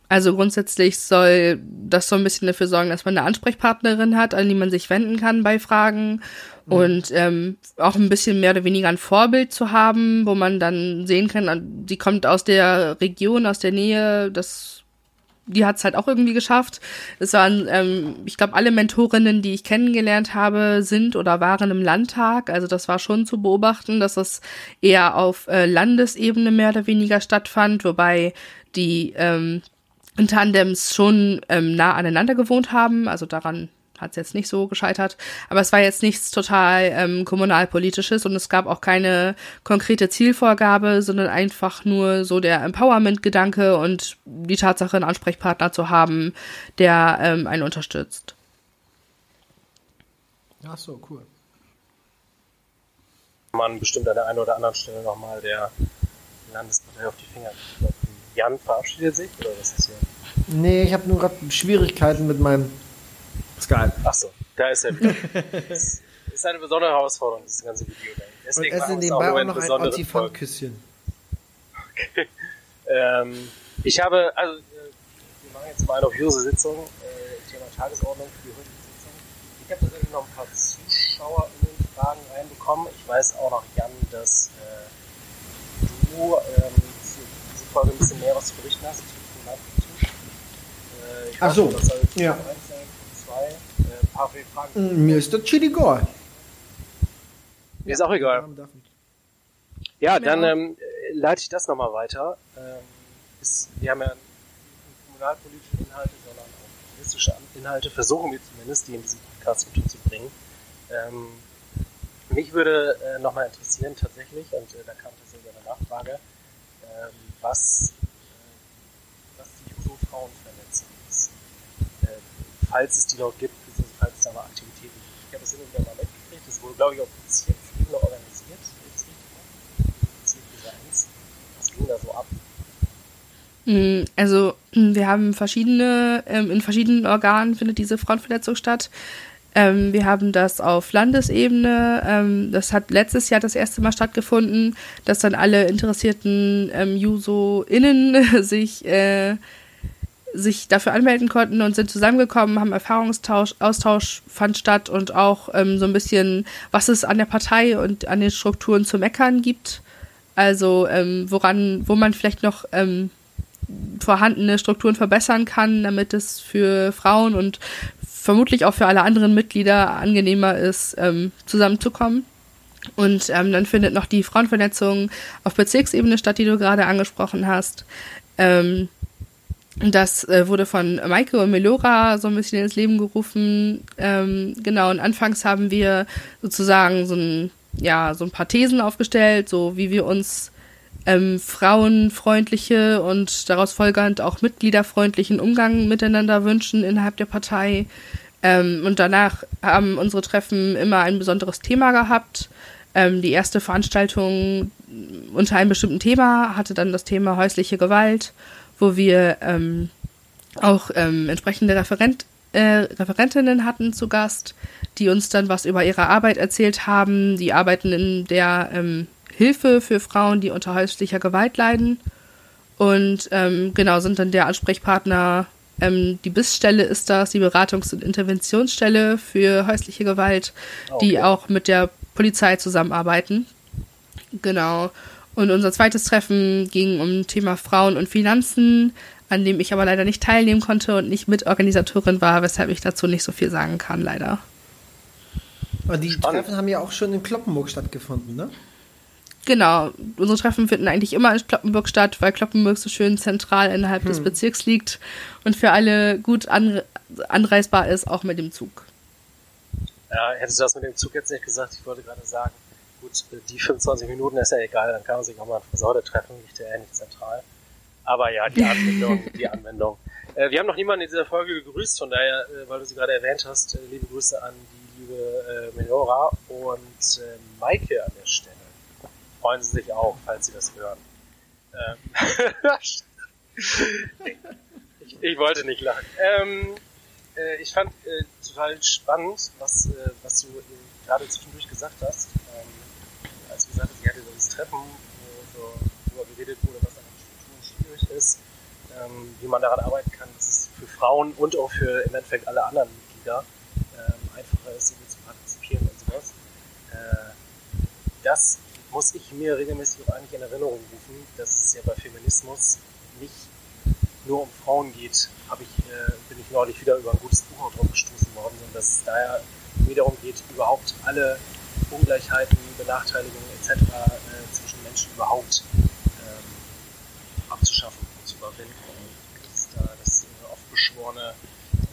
Speaker 4: Also grundsätzlich soll das so ein bisschen dafür sorgen, dass man eine Ansprechpartnerin hat, an die man sich wenden kann bei Fragen mhm. und ähm, auch ein bisschen mehr oder weniger ein Vorbild zu haben, wo man dann sehen kann, die kommt aus der Region, aus der Nähe, das die hat es halt auch irgendwie geschafft. Es waren, ähm, ich glaube, alle Mentorinnen, die ich kennengelernt habe, sind oder waren im Landtag. Also das war schon zu beobachten, dass es eher auf äh, Landesebene mehr oder weniger stattfand, wobei die ähm, in Tandems schon ähm, nah aneinander gewohnt haben. Also daran hat es jetzt nicht so gescheitert. Aber es war jetzt nichts total ähm, kommunalpolitisches und es gab auch keine konkrete Zielvorgabe, sondern einfach nur so der Empowerment-Gedanke und die Tatsache, einen Ansprechpartner zu haben, der ähm, einen unterstützt.
Speaker 3: Ach so, cool.
Speaker 2: Man bestimmt an der einen oder anderen Stelle nochmal der Landespartei auf die Finger. Jan verabschiedet sich oder was ist hier?
Speaker 3: Nee, ich habe nur gerade Schwierigkeiten mit meinem Skype.
Speaker 2: Achso, da ist er wieder. das ist eine besondere Herausforderung, das ganze Video.
Speaker 3: Deswegen Und essen nebenbei auch, auch noch ein Antifan-Küsschen.
Speaker 2: Okay. Ähm, ich habe, also, äh, wir machen jetzt mal eine Obviose-Sitzung, äh, Thema Tagesordnung für die heutige Sitzung. Ich habe tatsächlich noch ein paar ZuschauerInnen-Fragen reinbekommen. Ich weiß auch noch, Jan, dass äh, du ähm, diese Folge ein bisschen mehr was zu berichten hast.
Speaker 3: Äh, Ach so, ja
Speaker 2: zwei äh, paar Fragen.
Speaker 3: Mm, mir ist das shit egal.
Speaker 2: Mir ist auch egal. Ja, dann ähm, leite ich das nochmal weiter. Ähm, ist, wir haben ja nicht nur kommunalpolitische Inhalte, sondern auch juristische Inhalte, versuchen wir zumindest, die in diesem Podcast unterzubringen. Ähm, mich würde äh, nochmal interessieren tatsächlich, und äh, da kam tatsächlich eine Nachfrage, ähm, was, äh, was die Juso-Frauenvernetzung ist falls es die noch gibt, falls es da noch Aktivitäten gibt. Ich habe das immer wieder mal mitgekriegt, das wurde, glaube ich, auf Bezirksebene organisiert, Bezirk Was ging da so ab?
Speaker 4: Mm, also wir haben verschiedene, ähm, in verschiedenen Organen findet diese Frauenverletzung statt. Ähm, wir haben das auf Landesebene. Ähm, das hat letztes Jahr das erste Mal stattgefunden, dass dann alle interessierten ähm, Juso-Innen sich äh, sich dafür anmelden konnten und sind zusammengekommen, haben Erfahrungstausch, Austausch fand statt und auch ähm, so ein bisschen, was es an der Partei und an den Strukturen zu meckern gibt. Also ähm, woran, wo man vielleicht noch ähm, vorhandene Strukturen verbessern kann, damit es für Frauen und vermutlich auch für alle anderen Mitglieder angenehmer ist, ähm, zusammenzukommen. Und ähm, dann findet noch die Frauenvernetzung auf Bezirksebene statt, die du gerade angesprochen hast. Ähm, das äh, wurde von Maike und Melora so ein bisschen ins Leben gerufen. Ähm, genau, und anfangs haben wir sozusagen so ein, ja, so ein paar Thesen aufgestellt, so wie wir uns ähm, frauenfreundliche und daraus folgernd auch mitgliederfreundlichen Umgang miteinander wünschen innerhalb der Partei. Ähm, und danach haben unsere Treffen immer ein besonderes Thema gehabt. Ähm, die erste Veranstaltung unter einem bestimmten Thema hatte dann das Thema häusliche Gewalt, wo wir ähm, auch ähm, entsprechende Referent, äh, Referentinnen hatten zu Gast, die uns dann was über ihre Arbeit erzählt haben. Die arbeiten in der ähm, Hilfe für Frauen, die unter häuslicher Gewalt leiden. Und ähm, genau, sind dann der Ansprechpartner. Ähm, die BIS-Stelle ist das, die Beratungs- und Interventionsstelle für häusliche Gewalt, okay. die auch mit der Polizei zusammenarbeiten. Genau. Und unser zweites Treffen ging um Thema Frauen und Finanzen, an dem ich aber leider nicht teilnehmen konnte und nicht Mitorganisatorin war, weshalb ich dazu nicht so viel sagen kann, leider.
Speaker 3: Aber die Spannend. Treffen haben ja auch schon in Kloppenburg stattgefunden, ne?
Speaker 4: Genau, unsere Treffen finden eigentlich immer in Kloppenburg statt, weil Kloppenburg so schön zentral innerhalb hm. des Bezirks liegt und für alle gut anre anreisbar ist, auch mit dem Zug.
Speaker 2: Ja, hättest du das mit dem Zug jetzt nicht gesagt, ich wollte gerade sagen, gut, die 25 Minuten ist ja egal, dann kann man sich auch mal in Frisaude treffen, liegt ja nicht zentral. Aber ja, die Anwendung, die Anwendung. Äh, wir haben noch niemanden in dieser Folge gegrüßt, von daher, äh, weil du sie gerade erwähnt hast, äh, liebe Grüße an die liebe äh, Melora und äh, Maike an der Stelle freuen sie sich auch, falls sie das hören. Ähm ich, ich, wollte nicht lachen. Ähm, äh, ich fand äh, total spannend, was, äh, was du gerade zwischendurch gesagt hast. Gesagt ihr hattet das Treffen, wo so darüber geredet wurde, was an den Strukturen schwierig ist, ähm, wie man daran arbeiten kann, dass es für Frauen und auch für im Endeffekt alle anderen Mitglieder ähm, einfacher ist, irgendwie zu partizipieren und sowas. Äh, das muss ich mir regelmäßig auch eigentlich in Erinnerung rufen, dass es ja bei Feminismus nicht nur um Frauen geht, habe ich, äh, bin ich neulich wieder über ein gutes Buch drauf gestoßen worden, sondern dass es daher wiederum geht, überhaupt alle Ungleichheiten, Benachteiligungen etc. Äh, zwischen Menschen überhaupt ähm, abzuschaffen und zu überwinden. Das ist da das oft beschworene,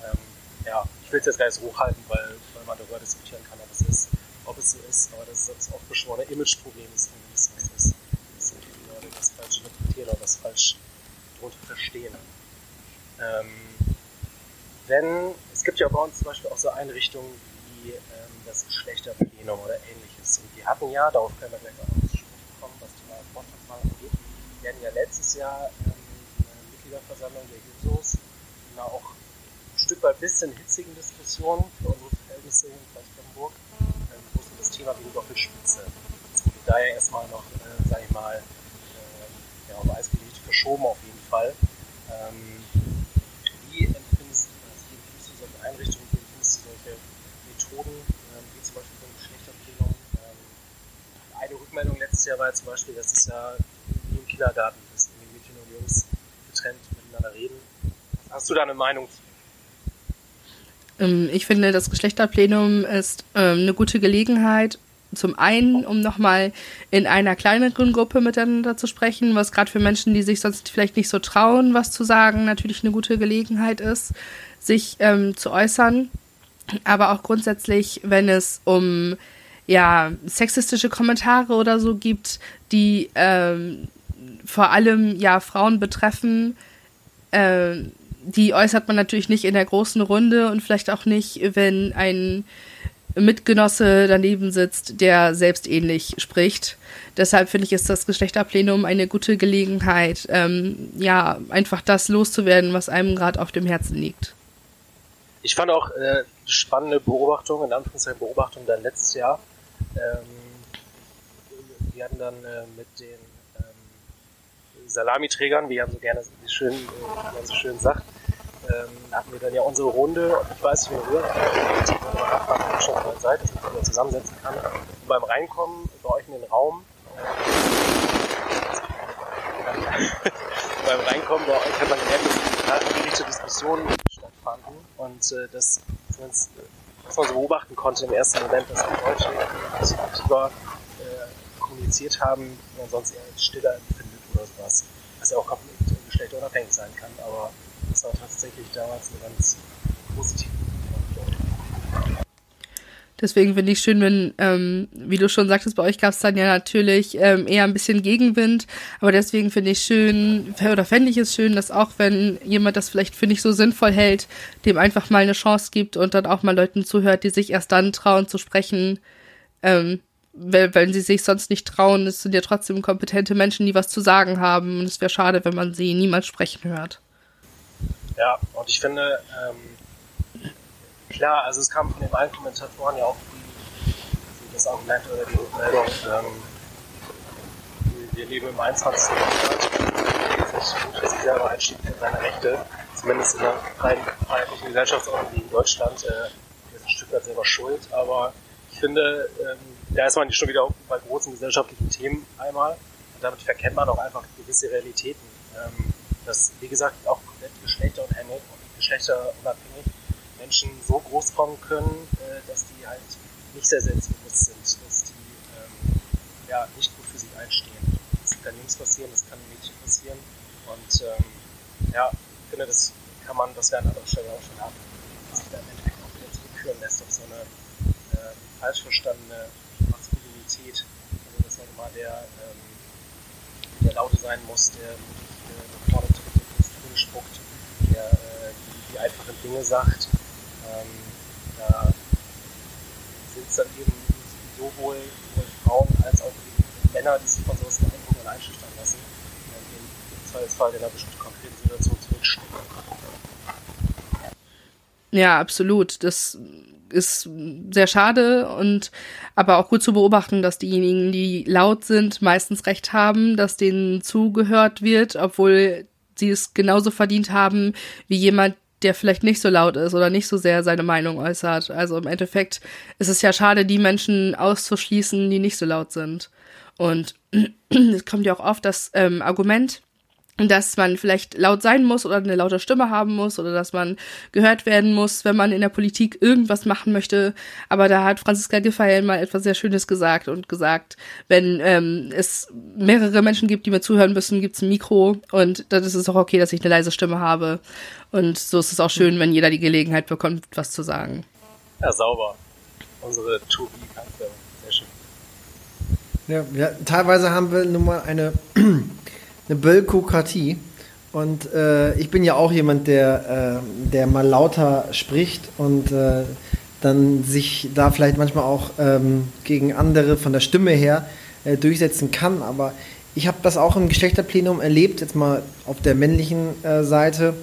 Speaker 2: ähm, ja, ich will es jetzt gar nicht so hochhalten, weil, weil man darüber diskutieren kann, ob es ist ob es so ist, aber das ist das oft beschworene Imageproblem des Feminismus ist. Dass die Leute das falsch interpretieren oder das falsch darunter verstehen. Ähm, wenn, es gibt ja bei uns zum Beispiel auch so Einrichtungen wie ähm, das Geschlechterplenum oder ähnliches. Und wir hatten ja, darauf können wir gleich auch noch sprechen kommen, was die neue Vorstandswahl angeht. Wir hatten ja letztes Jahr ähm, eine Mitgliederversammlung der Jusos in einer auch ein Stück weit bisschen hitzigen Diskussion für unsere Verhältnisse in Kreis Thema wie die Doppelspitze. Das wurde daher erstmal noch, äh, sag ich mal, äh, ja, auf Eis gelegt, verschoben auf jeden Fall. Ähm, wie empfindest, also wie empfindest du solche Einrichtungen, wie empfindest du solche Methoden, ähm, wie zum Beispiel so eine Geschlechterprägung? Ähm, eine Rückmeldung letztes Jahr war ja zum Beispiel, dass es ja wie im Kindergarten ist, wenn Mädchen und Jungs getrennt miteinander reden. Hast du da eine Meinung zu?
Speaker 4: Ähm, ich finde, das Geschlechterplenum ist ähm, eine gute Gelegenheit, zum einen, um nochmal in einer kleineren Gruppe miteinander zu sprechen, was gerade für Menschen, die sich sonst vielleicht nicht so trauen, was zu sagen, natürlich eine gute Gelegenheit ist, sich ähm, zu äußern. Aber auch grundsätzlich, wenn es um ja, sexistische Kommentare oder so gibt, die ähm, vor allem ja Frauen betreffen, äh, die äußert man natürlich nicht in der großen Runde und vielleicht auch nicht, wenn ein Mitgenosse daneben sitzt, der selbst ähnlich spricht. Deshalb finde ich, ist das Geschlechterplenum eine gute Gelegenheit, ähm, ja, einfach das loszuwerden, was einem gerade auf dem Herzen liegt.
Speaker 2: Ich fand auch äh, spannende Beobachtung, in Anführungszeichen Beobachtung dann letztes Jahr. Ähm, wir hatten dann äh, mit den ähm, Salamiträgern, wie Jan so gerne wie schön, äh, wie Jan so schön sagt, ähm, hatten wir dann ja unsere Runde. Ich weiß nicht, wie ihr schon mal seid, dass man sich zusammensetzen kann. Und beim Reinkommen bei euch in den Raum, äh, beim Reinkommen bei euch hat man gemerkt, dass da angerichtete Diskussionen stattfanden und äh, das, das, was man so beobachten konnte im ersten Moment, dass die Deutschen aktiver äh, kommuniziert haben, wie man sonst eher stiller empfindet oder sowas. Was ja auch komplett geschlechterunabhängig sein kann, aber das war tatsächlich damals eine ganz positive
Speaker 4: Deswegen finde ich schön, wenn, ähm, wie du schon sagtest, bei euch gab es dann ja natürlich ähm, eher ein bisschen Gegenwind. Aber deswegen finde ich schön, oder fände ich es schön, dass auch wenn jemand das vielleicht für nicht so sinnvoll hält, dem einfach mal eine Chance gibt und dann auch mal Leuten zuhört, die sich erst dann trauen zu sprechen, ähm, weil, wenn sie sich sonst nicht trauen. Es sind ja trotzdem kompetente Menschen, die was zu sagen haben. Und es wäre schade, wenn man sie niemals sprechen hört.
Speaker 2: Ja, und ich finde, ähm, klar, also es kam von den allen Kommentatoren ja auch die, das Argument oder die Rückmeldung, ähm, wir leben im 21. Jahrhundert, dass sich selber einschiebt in seine Rechte, zumindest in einer freiheitlichen Gesellschaftsordnung wie in Deutschland, äh, ist ein Stück weit selber schuld, aber ich finde, ähm, da ist man schon wieder bei großen gesellschaftlichen Themen einmal und damit verkennt man auch einfach gewisse Realitäten. Ähm, dass, wie gesagt, auch komplett geschlechterunabhängig, geschlechterunabhängig Menschen so groß kommen können, äh, dass die halt nicht sehr selbstbewusst sind, dass die ähm, ja, nicht gut für sich einstehen. Das kann Jungs passieren, das kann Mädchen passieren und ähm, ja, ich finde, das kann man, das wäre an anderer Stelle auch schon haben, dass sich da im Endeffekt auch wieder zurückführen lässt auf so eine äh, falsch verstandene Maskulinität. Also dass man immer der, ähm, der Laute sein muss, der vorne tritt, der spuckt, der äh, die, die, einfachen Dinge sagt. Ähm, da sind es dann eben sowohl, Frauen als auch Männer, die sich von sowas beeindrucken und einschüchtern lassen, und im Zweifelsfall in einer bestimmten konkreten Situation zurückstecken.
Speaker 4: Ja, absolut. Das ist sehr schade und aber auch gut zu beobachten, dass diejenigen, die laut sind, meistens recht haben, dass denen zugehört wird, obwohl sie es genauso verdient haben wie jemand, der vielleicht nicht so laut ist oder nicht so sehr seine Meinung äußert. Also im Endeffekt ist es ja schade, die Menschen auszuschließen, die nicht so laut sind. Und es kommt ja auch oft das ähm, Argument, dass man vielleicht laut sein muss oder eine laute Stimme haben muss oder dass man gehört werden muss, wenn man in der Politik irgendwas machen möchte. Aber da hat Franziska Giffey mal etwas sehr Schönes gesagt und gesagt, wenn ähm, es mehrere Menschen gibt, die mir zuhören müssen, gibt es ein Mikro und dann ist es auch okay, dass ich eine leise Stimme habe. Und so ist es auch schön, wenn jeder die Gelegenheit bekommt, was zu sagen.
Speaker 2: Ja, sauber. Unsere Tobi-Kanzlerin. Sehr schön.
Speaker 3: Ja, ja, teilweise haben wir nun mal eine eine Bölkokratie. Und äh, ich bin ja auch jemand, der, äh, der mal lauter spricht und äh, dann sich da vielleicht manchmal auch ähm, gegen andere von der Stimme her äh, durchsetzen kann. Aber ich habe das auch im Geschlechterplenum erlebt, jetzt mal auf der männlichen äh, Seite,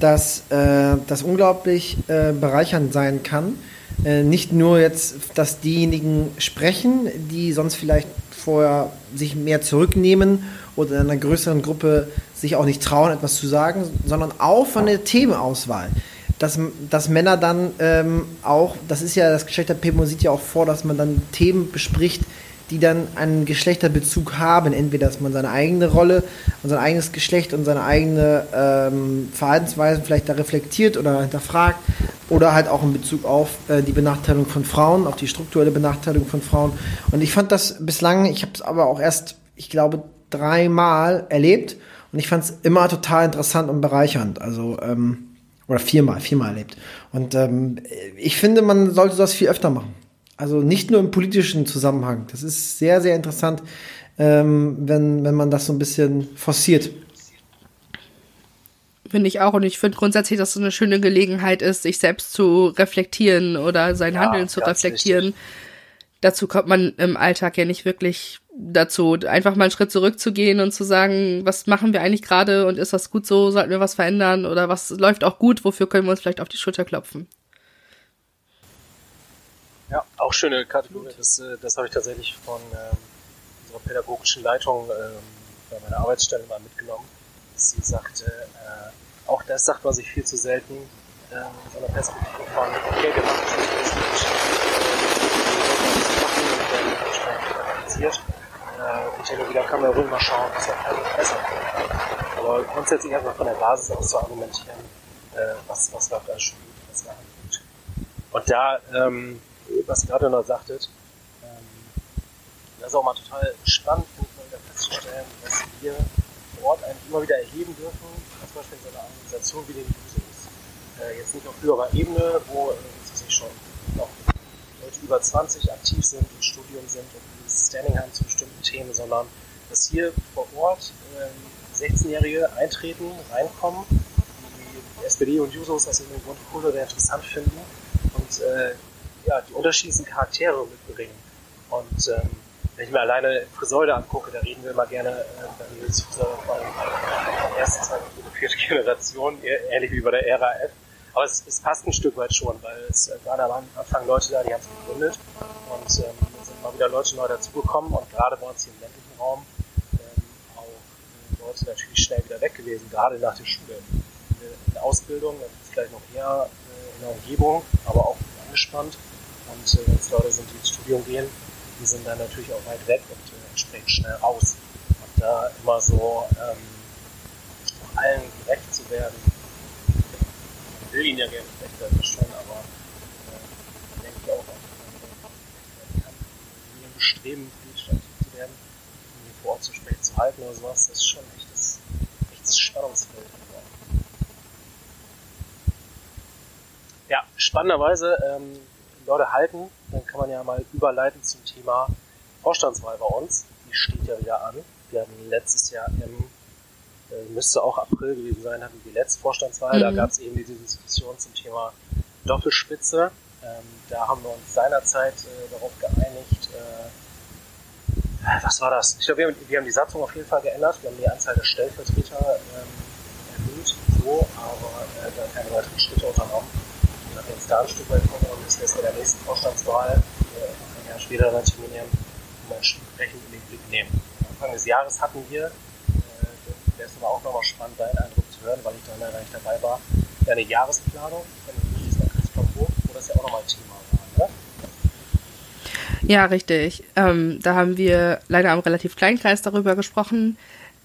Speaker 3: dass äh, das unglaublich bereichernd sein kann. Nicht nur jetzt, dass diejenigen sprechen, die sonst vielleicht vorher sich mehr zurücknehmen oder in einer größeren Gruppe sich auch nicht trauen, etwas zu sagen, sondern auch von der Themenauswahl. Dass, dass Männer dann ähm, auch, das ist ja, das Geschlechterpemo sieht ja auch vor, dass man dann Themen bespricht, die dann einen Geschlechterbezug haben. Entweder, dass man seine eigene Rolle und sein eigenes Geschlecht und seine eigene ähm, Verhaltensweisen vielleicht da reflektiert oder hinterfragt oder halt auch in Bezug auf äh, die Benachteiligung von Frauen, auf die strukturelle Benachteiligung von Frauen. Und ich fand das bislang, ich habe es aber auch erst, ich glaube, dreimal erlebt und ich fand es immer total interessant und bereichernd. Also, ähm, oder viermal, viermal erlebt. Und ähm, ich finde, man sollte das viel öfter machen. Also nicht nur im politischen Zusammenhang. Das ist sehr, sehr interessant, ähm, wenn, wenn man das so ein bisschen forciert.
Speaker 4: Finde ich auch. Und ich finde grundsätzlich, dass es eine schöne Gelegenheit ist, sich selbst zu reflektieren oder sein ja, Handeln zu reflektieren. Richtig. Dazu kommt man im Alltag ja nicht wirklich dazu, einfach mal einen Schritt zurückzugehen und zu sagen, was machen wir eigentlich gerade und ist das gut so, sollten wir was verändern oder was läuft auch gut, wofür können wir uns vielleicht auf die Schulter klopfen.
Speaker 2: Ja, auch schöne Kategorie. Das, äh, das habe ich tatsächlich von ähm, unserer pädagogischen Leitung ähm, bei meiner Arbeitsstelle mal mitgenommen. Sie sagte, äh, auch das sagt man sich viel zu selten, äh, so einer Perspektive von, okay, wir machen das entsprechend qualifiziert. Äh, und hin und wieder kann man mal schauen, was man eigentlich besser kann. Aber grundsätzlich erstmal von der Basis aus zu argumentieren, äh, was, was läuft alles schon gut, was war gut. Und da, ähm, was ihr gerade noch sagtet, ähm, das ist auch mal total spannend, finde ich mal wieder festzustellen, dass wir vor Ort eigentlich immer wieder erheben dürfen, zum Beispiel in so einer Organisation wie den Jusos. Äh, jetzt nicht auf höherer Ebene, wo äh, sich schon noch Leute über 20 aktiv sind, im Studium sind und ein Standing haben zu bestimmten Themen, sondern dass hier vor Ort ähm, 16-Jährige eintreten, reinkommen, die SPD und Jusos aus irgendeinem Grund cool oder interessant finden. Und äh, ja, die unterschiedlichsten Charaktere mitbringen. Und ähm, wenn ich mir alleine Friseure angucke, da reden wir immer gerne äh, bei Nils Friseure von der ersten, zweiten, vierte Generation, ähnlich wie bei der Ära F. Aber es, es passt ein Stück weit schon, weil es äh, gerade am Anfang Leute da, die haben es gegründet und ähm, sind mal wieder Leute neu dazugekommen und gerade bei uns hier im ländlichen Raum ähm, auch äh, Leute natürlich schnell wieder weg gewesen, gerade nach der Schule. In der Ausbildung, vielleicht noch eher äh, in der Umgebung, aber auch angespannt. Und äh, wenn es Leute sind, die ins Studium gehen, die sind dann natürlich auch weit weg und äh, entsprechend schnell raus. Und da immer so ähm, allen gerecht zu werden, man will ihnen ja gerne gerecht werden, schon, aber äh, denke ich auch, in ihrem Bestreben, aktiv zu werden, um vor Ort zu spät zu halten oder sowas, das ist schon echt das, echtes Spannungsfeld. Ja, spannenderweise, ähm, Leute halten, dann kann man ja mal überleiten zum Thema Vorstandswahl bei uns. Die steht ja wieder an. Wir hatten letztes Jahr im, äh, müsste auch April gewesen sein, hatten wir die letzte Vorstandswahl. Mhm. Da gab es eben diese Diskussion zum Thema Doppelspitze. Ähm, da haben wir uns seinerzeit äh, darauf geeinigt, äh, was war das? Ich glaube, wir, wir, haben die Satzung auf jeden Fall geändert. Wir haben die Anzahl der Stellvertreter ähm, erhöht, so, aber äh, dann keine weiteren Schritte unternommen es da ein Stück weit geworden ist, lässt er der nächsten Vorstandswahl äh, ein Jahr später dann terminieren und entsprechend in den Blick nehmen. Anfang des Jahres hatten wir, äh, der ist aber auch nochmal spannend, deinen Eindruck zu hören, weil ich da leider nicht dabei war, eine Jahresplanung von dem Christoph wo das ja auch nochmal Thema war. Ne?
Speaker 4: Ja, richtig. Ähm, da haben wir leider am relativ kleinen Kreis darüber gesprochen.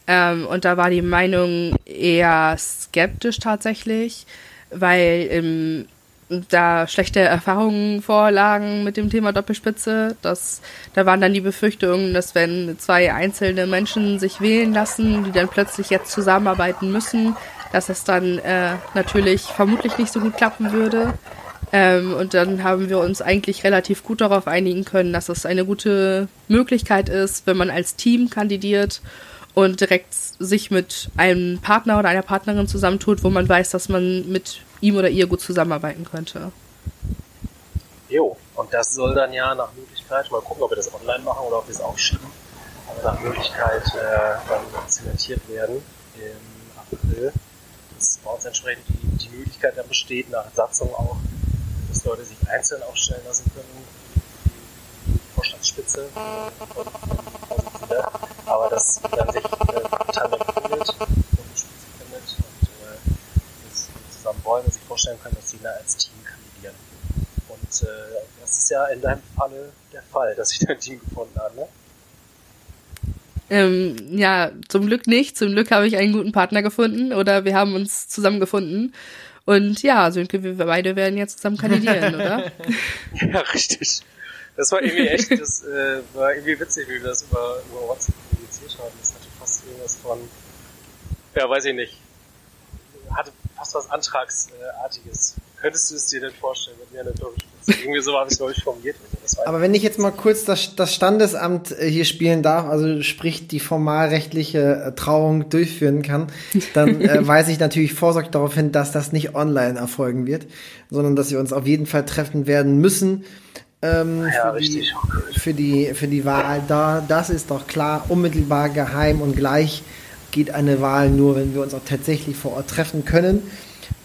Speaker 4: Ähm, und da war die Meinung eher skeptisch tatsächlich, weil im da schlechte Erfahrungen vorlagen mit dem Thema Doppelspitze. Das, da waren dann die Befürchtungen, dass wenn zwei einzelne Menschen sich wählen lassen, die dann plötzlich jetzt zusammenarbeiten müssen, dass es dann äh, natürlich vermutlich nicht so gut klappen würde. Ähm, und dann haben wir uns eigentlich relativ gut darauf einigen können, dass es eine gute Möglichkeit ist, wenn man als Team kandidiert und direkt sich mit einem Partner oder einer Partnerin zusammentut, wo man weiß, dass man mit ihm oder ihr gut zusammenarbeiten könnte.
Speaker 2: Jo, und das soll dann ja nach Möglichkeit, mal gucken, ob wir das online machen oder ob wir es aufschieben, aber nach Möglichkeit äh, dann zementiert werden im April. Dass bei uns entsprechend die, die Möglichkeit dann besteht, nach Satzung auch, dass Leute sich einzeln aufstellen lassen können, Vorstandsspitze, aber dass dann sich äh, Tandem findet zusammen wollen und sich vorstellen können, dass sie da als Team kandidieren. Und äh, das ist ja in deinem Falle der Fall, dass sich dein Team gefunden hat, ne?
Speaker 4: Ähm, ja, zum Glück nicht. Zum Glück habe ich einen guten Partner gefunden oder wir haben uns zusammengefunden. Und ja, Sönke, wir beide werden jetzt zusammen kandidieren, oder?
Speaker 2: ja, richtig. Das war irgendwie echt, das äh, war irgendwie witzig, wie wir das über, über WhatsApp kommuniziert haben. Das hatte fast irgendwas von, ja, weiß ich nicht, hatte fast was Antragsartiges. Könntest du es dir denn vorstellen, wenn wir eine Doppelspitze? Irgendwie so habe ich es, glaube ich, formuliert.
Speaker 3: Aber wenn ich jetzt mal kurz das, das Standesamt äh, hier spielen darf, also sprich die formalrechtliche äh, Trauung durchführen kann, dann äh, weise ich natürlich vorsorglich darauf hin, dass das nicht online erfolgen wird, sondern dass wir uns auf jeden Fall treffen werden müssen. Ähm,
Speaker 2: ja,
Speaker 3: für,
Speaker 2: richtig.
Speaker 3: Die, für, die, für die Wahl da, das ist doch klar, unmittelbar geheim und gleich geht eine Wahl nur, wenn wir uns auch tatsächlich vor Ort treffen können.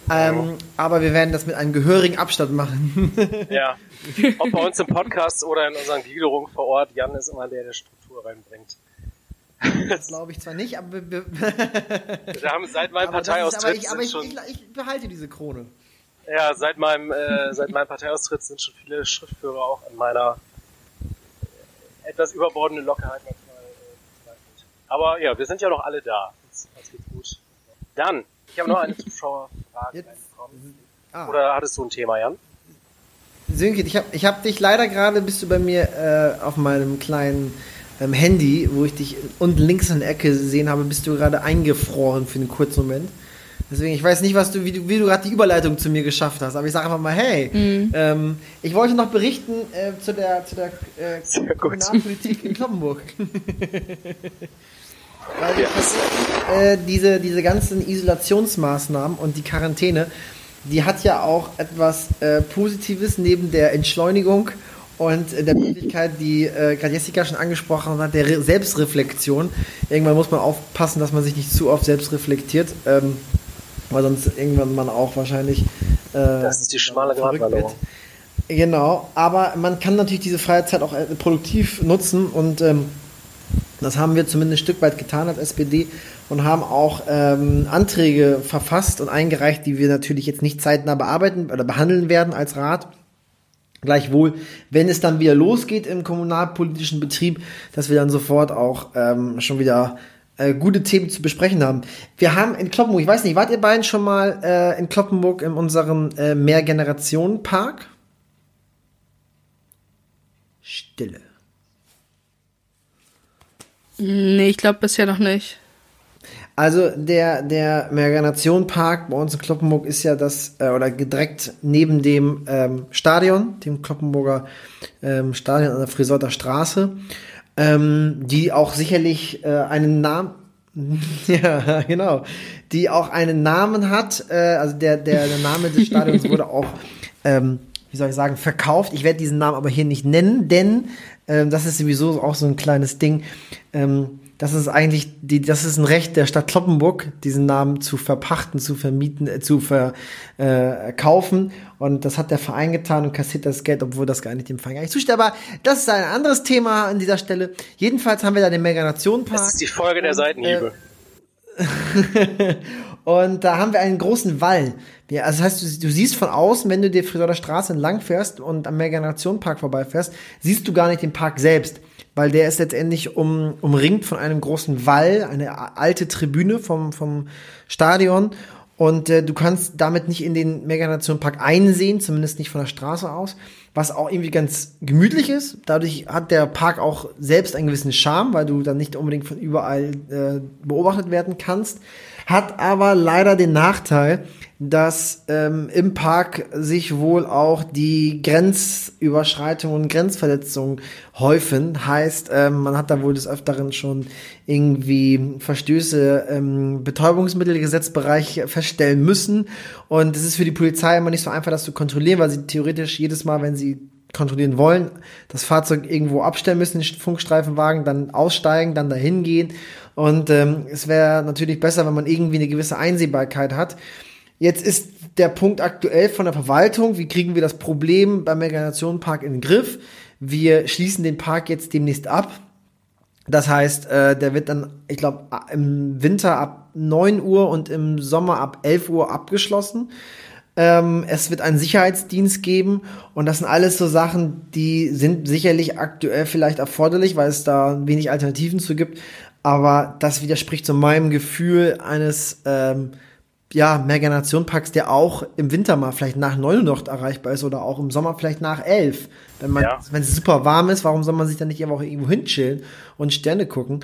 Speaker 3: Ähm, aber wir werden das mit einem gehörigen Abstand machen.
Speaker 2: ja. Ob bei uns im Podcast oder in unseren Gliederungen vor Ort, Jan ist immer der, der Struktur reinbringt.
Speaker 3: Das glaube ich zwar nicht, aber wir,
Speaker 2: haben seit meinem Parteiaustritt
Speaker 3: ich, aber ich,
Speaker 2: schon,
Speaker 3: ich, ich behalte diese Krone.
Speaker 2: ja, seit meinem, äh, seit meinem Parteiaustritt sind schon viele Schriftführer auch an meiner etwas überbordenden Lockerheit. Aber ja, wir sind ja noch alle da. Uns geht's gut. Dann, ich habe noch eine Zuschauerfrage
Speaker 3: Jetzt-. Ah.
Speaker 2: Oder hattest du ein Thema, Jan?
Speaker 3: Sönke, ich habe ich hab dich leider gerade, bist du bei mir äh, auf meinem kleinen ähm, Handy, wo ich dich unten links in der Ecke gesehen habe, bist du gerade eingefroren für einen kurzen Moment. Deswegen, ich weiß nicht, was du, wie du, wie du gerade die Überleitung zu mir geschafft hast, aber ich sage einfach mal, hey, ähm, ich wollte noch berichten äh, zu der, zu der äh. Kommunalpolitik in Kloppenburg. Weil äh, diese, diese ganzen Isolationsmaßnahmen und die Quarantäne, die hat ja auch etwas äh, Positives neben der Entschleunigung und der Möglichkeit, die äh, gerade Jessica schon angesprochen hat, der Re Selbstreflexion. Irgendwann muss man aufpassen, dass man sich nicht zu oft selbst reflektiert, ähm, weil sonst irgendwann man auch wahrscheinlich. Äh,
Speaker 2: Das ist die schmale Gratwanderung.
Speaker 3: Genau, aber man kann natürlich diese freie Zeit auch äh, produktiv nutzen und ähm, das haben wir zumindest ein Stück weit getan als SPD und haben auch ähm, Anträge verfasst und eingereicht, die wir natürlich jetzt nicht zeitnah bearbeiten oder behandeln werden als Rat. Gleichwohl, wenn es dann wieder losgeht im kommunalpolitischen Betrieb, dass wir dann sofort auch ähm, schon wieder äh, gute Themen zu besprechen haben. Wir haben in Kloppenburg, ich weiß nicht, wart ihr beiden schon mal äh, in Kloppenburg in unserem äh, Mehrgenerationen-Park? Stille.
Speaker 4: Nee, ich glaube bisher noch nicht.
Speaker 3: Also der, der Mehrgenation Park bei uns in Kloppenburg ist ja das, äh, oder direkt neben dem ähm, Stadion, dem Kloppenburger ähm, Stadion an der Frisorter Straße, ähm, die auch sicherlich äh, einen Namen, ja, genau, die auch einen Namen hat, äh, also der, der, der Name des Stadions wurde auch, ähm, wie soll ich sagen, verkauft. Ich werde diesen Namen aber hier nicht nennen, denn ähm, das ist sowieso auch so ein kleines Ding. Ähm, das ist eigentlich die, das ist ein Recht der Stadt Kloppenburg, diesen Namen zu verpachten, zu vermieten, äh, zu verkaufen. Und das hat der Verein getan und kassiert das Geld, obwohl das gar nicht dem Verein eigentlich zusteht. Aber das ist ein anderes Thema an dieser Stelle. Jedenfalls haben wir da den Mega-Nation-Park.
Speaker 2: Das ist die Folge der
Speaker 3: Und,
Speaker 2: Seitenhiebe.
Speaker 3: Und da haben wir einen großen Wall. Ja, also das heißt, du, du siehst von außen, wenn du die Friedricher Straße entlang fährst und am Meganation Park vorbeifährst, siehst du gar nicht den Park selbst, weil der ist letztendlich um, umringt von einem großen Wall, eine alte Tribüne vom, vom Stadion. Und äh, du kannst damit nicht in den Meganation Park einsehen, zumindest nicht von der Straße aus, was auch irgendwie ganz gemütlich ist. Dadurch hat der Park auch selbst einen gewissen Charme, weil du dann nicht unbedingt von überall äh, beobachtet werden kannst. Hat aber leider den Nachteil, dass ähm, im Park sich wohl auch die Grenzüberschreitungen und Grenzverletzungen häufen. Heißt, ähm, man hat da wohl des Öfteren schon irgendwie Verstöße im Betäubungsmittelgesetzbereich feststellen müssen. Und es ist für die Polizei immer nicht so einfach, das zu kontrollieren, weil sie theoretisch jedes Mal, wenn sie kontrollieren wollen, das Fahrzeug irgendwo abstellen müssen, den Funkstreifenwagen, dann aussteigen, dann dahin gehen. Und ähm, es wäre natürlich besser, wenn man irgendwie eine gewisse Einsehbarkeit hat. Jetzt ist der Punkt aktuell von der Verwaltung, wie kriegen wir das Problem beim Meganation-Park in den Griff? Wir schließen den Park jetzt demnächst ab. Das heißt, äh, der wird dann, ich glaube, im Winter ab 9 Uhr und im Sommer ab 11 Uhr abgeschlossen. Ähm, es wird einen Sicherheitsdienst geben und das sind alles so Sachen, die sind sicherlich aktuell vielleicht erforderlich, weil es da wenig Alternativen zu gibt. Aber das widerspricht so meinem Gefühl eines ähm, ja, Meganation-Packs, der auch im Winter mal vielleicht nach 9 Uhr noch erreichbar ist oder auch im Sommer vielleicht nach 11. Wenn man,
Speaker 2: Ja.
Speaker 3: wenn es super warm ist, warum soll man sich dann nicht einfach irgendwo hinchillen und Sterne gucken?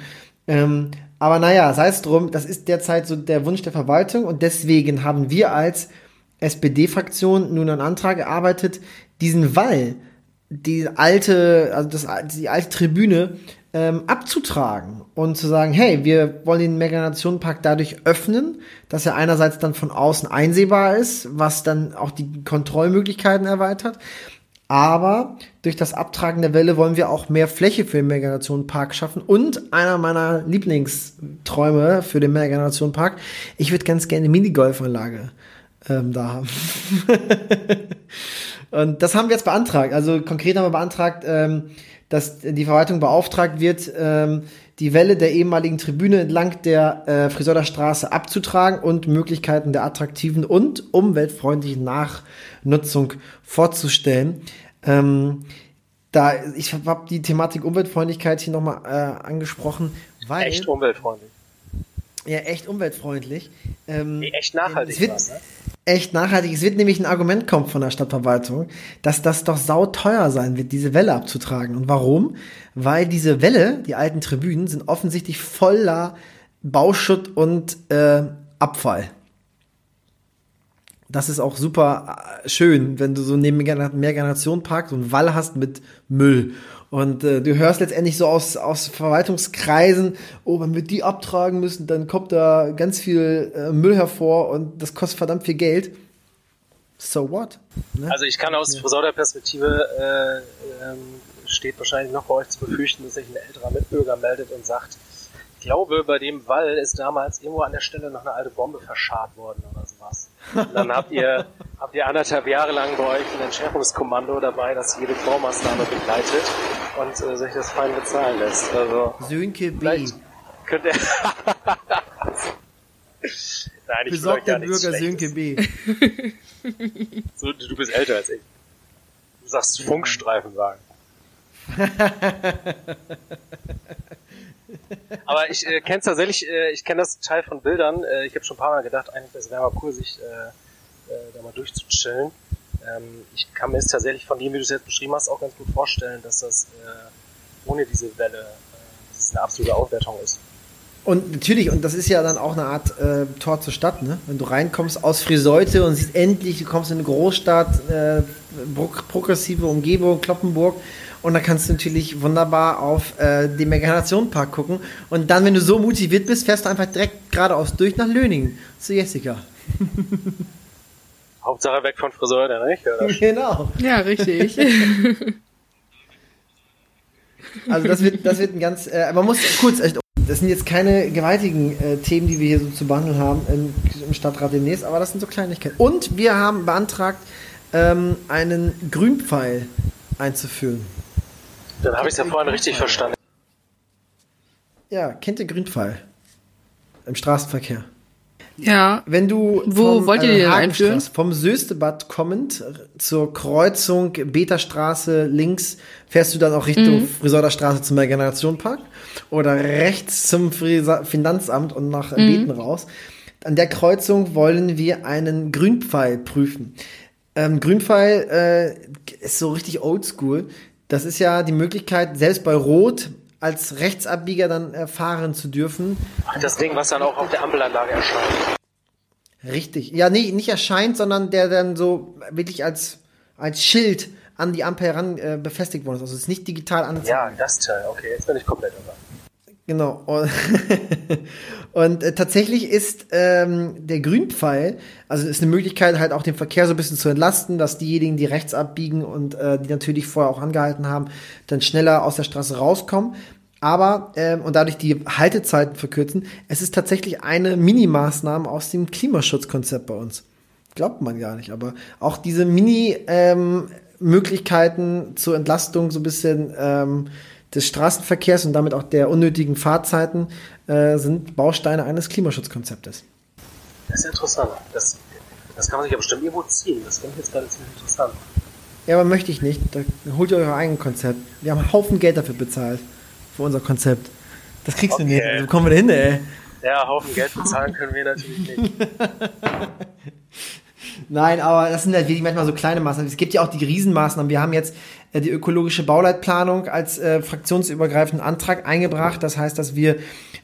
Speaker 3: Ähm, aber naja, sei es drum, das ist derzeit so der Wunsch der Verwaltung und deswegen haben wir als SPD-Fraktion nun einen Antrag erarbeitet, diesen Wall, die alte, also das, die alte Tribüne ähm, abzutragen und zu sagen, hey, wir wollen den Meganation-Park dadurch öffnen, dass er einerseits dann von außen einsehbar ist, was dann auch die Kontrollmöglichkeiten erweitert. Aber durch das Abtragen der Welle wollen wir auch mehr Fläche für den Meganation Park schaffen. Und einer meiner Lieblingsträume für den Meganation Park, ich würde ganz gerne eine Minigolfanlage ähm, da haben. Und das haben wir jetzt beantragt. Also konkret haben wir beantragt, ähm, dass die Verwaltung beauftragt wird, ähm, die Welle der ehemaligen Tribüne entlang der äh, Friseurder Straße abzutragen und Möglichkeiten der attraktiven und umweltfreundlichen Nachnutzung vorzustellen. Ähm, da, ich habe die Thematik Umweltfreundlichkeit hier nochmal äh, angesprochen, weil.
Speaker 2: Echt umweltfreundlich.
Speaker 3: Ja, echt umweltfreundlich.
Speaker 2: Ähm, nee, echt nachhaltig.
Speaker 3: Es wird, was, ne? Echt nachhaltig. Es wird nämlich ein Argument kommen von der Stadtverwaltung, dass das doch sauteuer sein wird, diese Welle abzutragen. Und warum? Weil diese Welle, die alten Tribünen, sind offensichtlich voller Bauschutt und äh, Abfall. Das ist auch super äh, schön, wenn du so neben Mehrgenerationenpark so einen Wall hast mit Müll. Und äh, du hörst letztendlich so aus, aus Verwaltungskreisen, oh, wenn wir die abtragen müssen, dann kommt da ganz viel äh, Müll hervor und das kostet verdammt viel Geld. So what?
Speaker 2: Ne? Also ich kann aus ja. Friseur Perspektive äh, ähm, steht wahrscheinlich noch bei euch zu befürchten, dass sich ein älterer Mitbürger meldet und sagt, glaube, bei dem Wall ist damals irgendwo an der Stelle noch eine alte Bombe verscharrt worden oder sowas. Und dann habt ihr, habt ihr anderthalb Jahre lang bei euch ein Entschärfungskommando dabei, das jede Baumaßnahme begleitet und äh, sich das fein bezahlen lässt. Also,
Speaker 3: Sönke B.
Speaker 2: Könnt ihr
Speaker 3: Nein, ich Besorgt der Bürger Sönke B.
Speaker 2: so, du bist älter als ich. Du sagst Funkstreifenwagen. Aber ich äh, kenne tatsächlich, äh, ich kenne das Teil von Bildern. Äh, ich habe schon ein paar Mal gedacht, eigentlich wäre mal cool, sich äh, äh, da mal durchzuchillen. Ähm, ich kann mir es tatsächlich von dem, wie du es jetzt beschrieben hast, auch ganz gut vorstellen, dass das äh, ohne diese Welle äh, dass es eine absolute Aufwertung ist.
Speaker 3: Und natürlich, und das ist ja dann auch eine Art äh, Tor zur Stadt, ne? Wenn du reinkommst aus Friseute und siehst endlich, du kommst in eine Großstadt, äh, progressive Umgebung, Kloppenburg, und da kannst du natürlich wunderbar auf äh, den Meganation-Park gucken. Und dann, wenn du so motiviert bist, fährst du einfach direkt geradeaus durch nach Löningen zu Jessica.
Speaker 2: Hauptsache weg von Friseur, nicht? Oder?
Speaker 3: Genau.
Speaker 4: Ja, richtig.
Speaker 3: also das wird, das wird ein ganz, äh, man muss kurz echt, das sind jetzt keine gewaltigen äh, Themen, die wir hier so zu behandeln haben im, im Stadtrat demnächst, aber das sind so Kleinigkeiten. Und wir haben beantragt, ähm, einen Grünpfeil einzuführen.
Speaker 2: Dann habe ich es ja vorhin richtig verstanden.
Speaker 3: Ja, kennt ihr Grünpfeil? Im Straßenverkehr.
Speaker 4: Ja.
Speaker 3: Wenn du
Speaker 4: Wo vom, wollt ihr äh, den einführen?
Speaker 3: Vom Söstebad kommend zur Kreuzung Beta-Straße links fährst du dann auch Richtung mhm. Friseurder Straße zum Generationenpark oder rechts zum Frisa Finanzamt und nach mhm. Beten raus. An der Kreuzung wollen wir einen Grünpfeil prüfen. Ähm, Grünpfeil äh, ist so richtig oldschool. Das ist ja die Möglichkeit, selbst bei Rot als Rechtsabbieger dann äh, fahren zu dürfen.
Speaker 2: Ach, das Ding, was dann auch auf der Ampelanlage erscheint.
Speaker 3: Richtig. Ja, nee, nicht erscheint, sondern der dann so wirklich als, als Schild an die Ampel heran äh, befestigt worden ist. Also es ist nicht digital anzeigen.
Speaker 2: Ja, das Teil. Okay, jetzt bin ich komplett dabei.
Speaker 3: Genau. Und, äh, tatsächlich ist ähm, der Grünpfeil, also ist eine Möglichkeit, halt auch den Verkehr so ein bisschen zu entlasten, dass diejenigen, die rechts abbiegen und äh, die natürlich vorher auch angehalten haben, dann schneller aus der Straße rauskommen. Aber, ähm, und dadurch die Haltezeiten verkürzen, es ist tatsächlich eine Mini-Maßnahme aus dem Klimaschutzkonzept bei uns. Glaubt man gar nicht, aber auch diese Mini-Möglichkeiten ähm, zur Entlastung so ein bisschen ähm, des Straßenverkehrs und damit auch der unnötigen Fahrzeiten äh, sind Bausteine eines Klimaschutzkonzeptes.
Speaker 2: Das ist interessant. Das, das kann man sich ja bestimmt irgendwo ziehen. Das finde ich jetzt gerade ziemlich interessant.
Speaker 3: Ja, aber möchte ich nicht. Da holt ihr euer eigenes Konzept. Wir haben einen Haufen Geld dafür bezahlt. Für unser Konzept. Das kriegst okay. du nicht. Also kommen wir da hin, ey.
Speaker 2: Ja, Haufen Geld bezahlen können wir natürlich nicht.
Speaker 3: Nein, aber das sind halt wirklich manchmal so kleine Maßnahmen. Es gibt ja auch die Riesenmaßnahmen. Wir haben jetzt äh, die ökologische Bauleitplanung als äh, fraktionsübergreifenden Antrag eingebracht. Das heißt, dass wir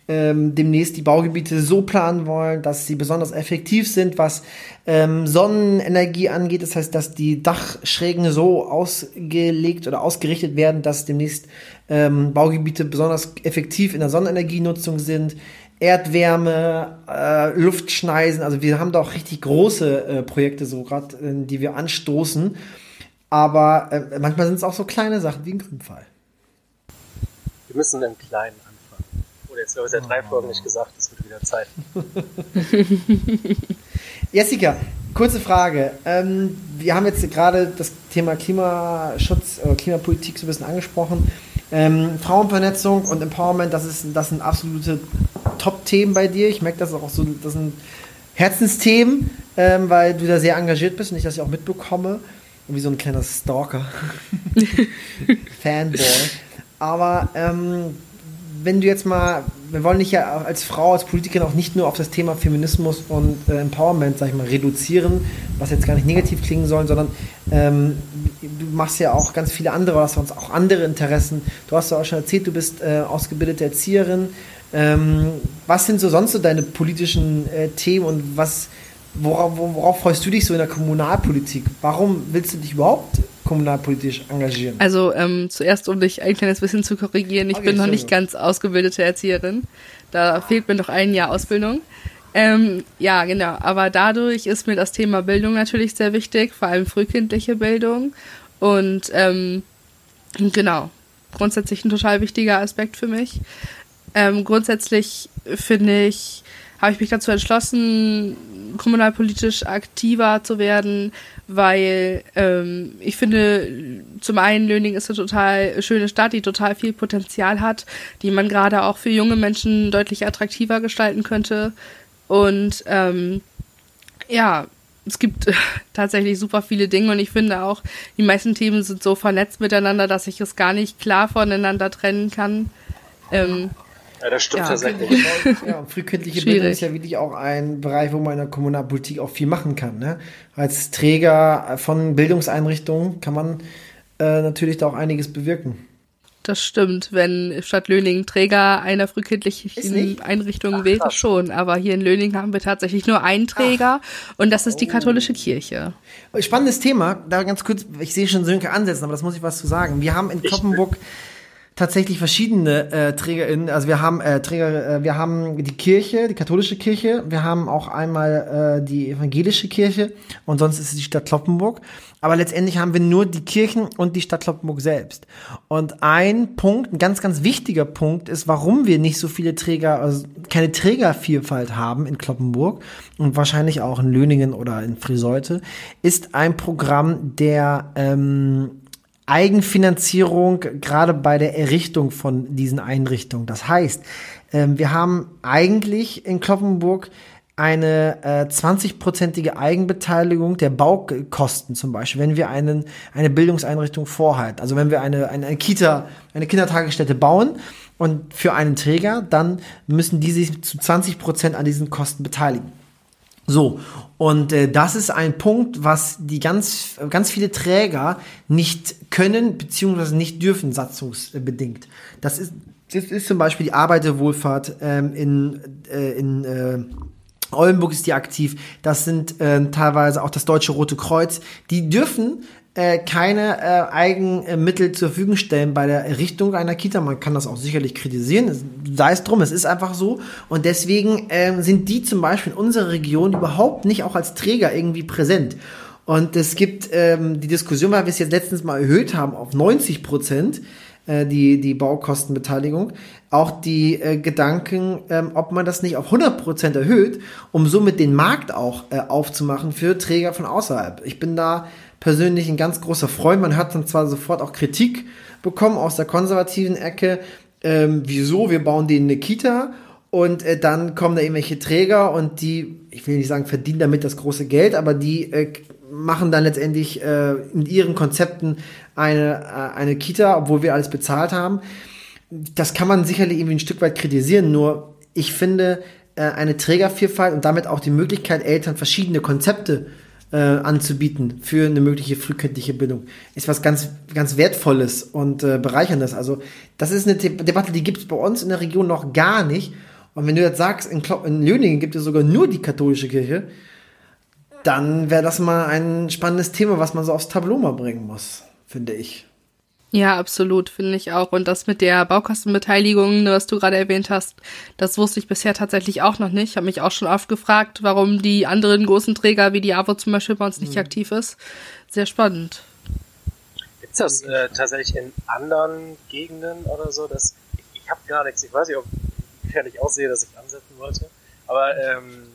Speaker 3: ähm, demnächst die Baugebiete so planen wollen, dass sie besonders effektiv sind, was ähm, Sonnenenergie angeht. Das heißt, dass die Dachschrägen so ausgelegt oder ausgerichtet werden, dass demnächst ähm, Baugebiete besonders effektiv in der Sonnenenergienutzung sind. Erdwärme, äh, Luftschneisen. Also wir haben da auch richtig große äh, Projekte so gerade, äh, die wir anstoßen. Aber äh, manchmal sind es auch so kleine Sachen wie ein Grünpfeil.
Speaker 2: Wir müssen im Kleinen anfangen. Oder jetzt habe ich seit drei Folgen nicht gesagt, es wird wieder Zeit.
Speaker 3: Jessica, kurze Frage. Ähm, wir haben jetzt gerade das Thema Klimaschutz, äh, Klimapolitik so ein bisschen angesprochen. Ähm, Frauenvernetzung und Empowerment, das, ist, das sind absolute Top-Themen bei dir. Ich merke das auch so, das sind Herzensthemen, ähm, weil du da sehr engagiert bist und ich das ja auch mitbekomme. Wie so ein kleiner Stalker. Fanboy. Aber ähm, wenn du jetzt mal, wir wollen dich ja als Frau, als Politikerin auch nicht nur auf das Thema Feminismus und äh, Empowerment, sag ich mal, reduzieren, was jetzt gar nicht negativ klingen soll, sondern ähm, du machst ja auch ganz viele andere, hast sonst auch andere Interessen. Du hast ja auch schon erzählt, du bist äh, ausgebildete Erzieherin. Ähm, was sind so sonst so deine politischen äh, Themen und was, worauf, worauf freust du dich so in der Kommunalpolitik? Warum willst du dich überhaupt kommunalpolitisch engagieren?
Speaker 4: Also ähm, zuerst, um dich ein kleines bisschen zu korrigieren, ich
Speaker 3: Okay,
Speaker 4: bin noch nicht ganz ausgebildete Erzieherin. Da fehlt mir noch ein Jahr Ausbildung. Ähm, ja, genau. Aber dadurch ist mir das Thema Bildung natürlich sehr wichtig, vor allem frühkindliche Bildung. Und ähm, genau, grundsätzlich ein total wichtiger Aspekt für mich. Ähm, grundsätzlich finde ich, habe ich mich dazu entschlossen, kommunalpolitisch aktiver zu werden, weil ähm, ich finde, zum einen Löning ist eine total schöne Stadt, die total viel Potenzial hat, die man gerade auch für junge Menschen deutlich attraktiver gestalten könnte. Und ähm, ja, es gibt tatsächlich super viele Dinge und ich finde auch, die meisten Themen sind so vernetzt miteinander, dass ich es gar nicht klar voneinander trennen kann. Ähm,
Speaker 2: Ja, das stimmt
Speaker 4: Ja,
Speaker 2: tatsächlich.
Speaker 3: Ja, und frühkindliche
Speaker 4: Schwierig.
Speaker 3: Bildung ist ja wirklich auch ein Bereich, wo man in der Kommunalpolitik auch viel machen kann. Ne? Als Träger von Bildungseinrichtungen kann man äh, natürlich da auch einiges bewirken.
Speaker 4: Das stimmt, wenn Stadt Löning Träger einer frühkindlichen? Einrichtung
Speaker 2: Ach,
Speaker 4: wäre, schon. Aber hier in Löning haben wir tatsächlich nur einen Träger und das ist die
Speaker 3: Oh.
Speaker 4: katholische Kirche.
Speaker 3: Spannendes Thema, da ganz kurz, ich sehe schon Sönke ansetzen, aber das muss ich was zu sagen. Wir haben in Kloppenburg tatsächlich verschiedene äh, TrägerInnen, also wir haben äh, Träger, äh, wir haben die Kirche, die katholische Kirche, wir haben auch einmal äh, die evangelische Kirche und sonst ist es die Stadt Kloppenburg. Aber letztendlich haben wir nur die Kirchen und die Stadt Kloppenburg selbst. Und ein Punkt, ein ganz, ganz wichtiger Punkt ist, warum wir nicht so viele Träger, also keine Trägervielfalt haben in Kloppenburg und wahrscheinlich auch in Löningen oder in Friseute, ist ein Programm der ähm, Eigenfinanzierung gerade bei der Errichtung von diesen Einrichtungen. Das heißt, ähm, wir haben eigentlich in Kloppenburg eine äh, 20-prozentige Eigenbeteiligung der Baukosten zum Beispiel, wenn wir einen, eine Bildungseinrichtung vorhalten. Also wenn wir eine, eine, eine Kita, eine Kindertagesstätte bauen und für einen Träger, dann müssen die sich zu 20 Prozent an diesen Kosten beteiligen. So, und äh, das ist ein Punkt, was die ganz, ganz viele Träger nicht können, beziehungsweise nicht dürfen, satzungsbedingt. Das ist, das ist zum Beispiel die Arbeiterwohlfahrt ähm, in, äh, in äh, Oldenburg ist die aktiv. Das sind äh, teilweise auch das Deutsche Rote Kreuz. Die dürfen äh, keine äh, Eigenmittel zur Verfügung stellen bei der Errichtung einer Kita. Man kann das auch sicherlich kritisieren, sei es drum, es ist einfach so. Und deswegen ähm, sind die zum Beispiel in unserer Region überhaupt nicht auch als Träger irgendwie präsent. Und es gibt ähm, die Diskussion, weil wir es jetzt letztens mal erhöht haben auf 90 Prozent, äh, die, die Baukostenbeteiligung, auch die äh, Gedanken, ähm, ob man das nicht auf 100 Prozent erhöht, um somit den Markt auch äh, aufzumachen für Träger von außerhalb. Ich bin da persönlich ein ganz großer Freund. Man hat dann zwar sofort auch Kritik bekommen aus der konservativen Ecke, ähm, wieso, wir bauen denen eine Kita und äh, dann kommen da irgendwelche Träger und die, ich will nicht sagen, verdienen damit das große Geld, aber die äh, machen dann letztendlich äh, mit ihren Konzepten eine, äh, eine Kita, obwohl wir alles bezahlt haben. Das kann man sicherlich irgendwie ein Stück weit kritisieren, nur ich finde äh, eine Trägervielfalt und damit auch die Möglichkeit, Eltern verschiedene Konzepte äh, anzubieten für eine mögliche frühkindliche Bildung, ist was ganz, ganz Wertvolles und äh, Bereicherndes. Also das ist eine De Debatte, die gibt es bei uns in der Region noch gar nicht. Und wenn du jetzt sagst, in, in Löningen gibt es sogar nur die katholische Kirche, dann wäre das mal ein spannendes Thema, was man so aufs Tableau mal bringen muss, finde ich.
Speaker 4: Ja, absolut, finde ich auch. Und das mit der Baukostenbeteiligung, ne, was du gerade erwähnt hast, das wusste ich bisher tatsächlich auch noch nicht. Ich habe mich auch schon oft gefragt, warum die anderen großen Träger wie die AWO zum Beispiel bei uns nicht aktiv ist. Sehr spannend.
Speaker 2: Gibt's das äh, tatsächlich in anderen Gegenden oder so? Dass, ich ich habe gar nichts, ich weiß nicht, ob gefährlich aussehe, dass ich ansetzen wollte, aber ähm,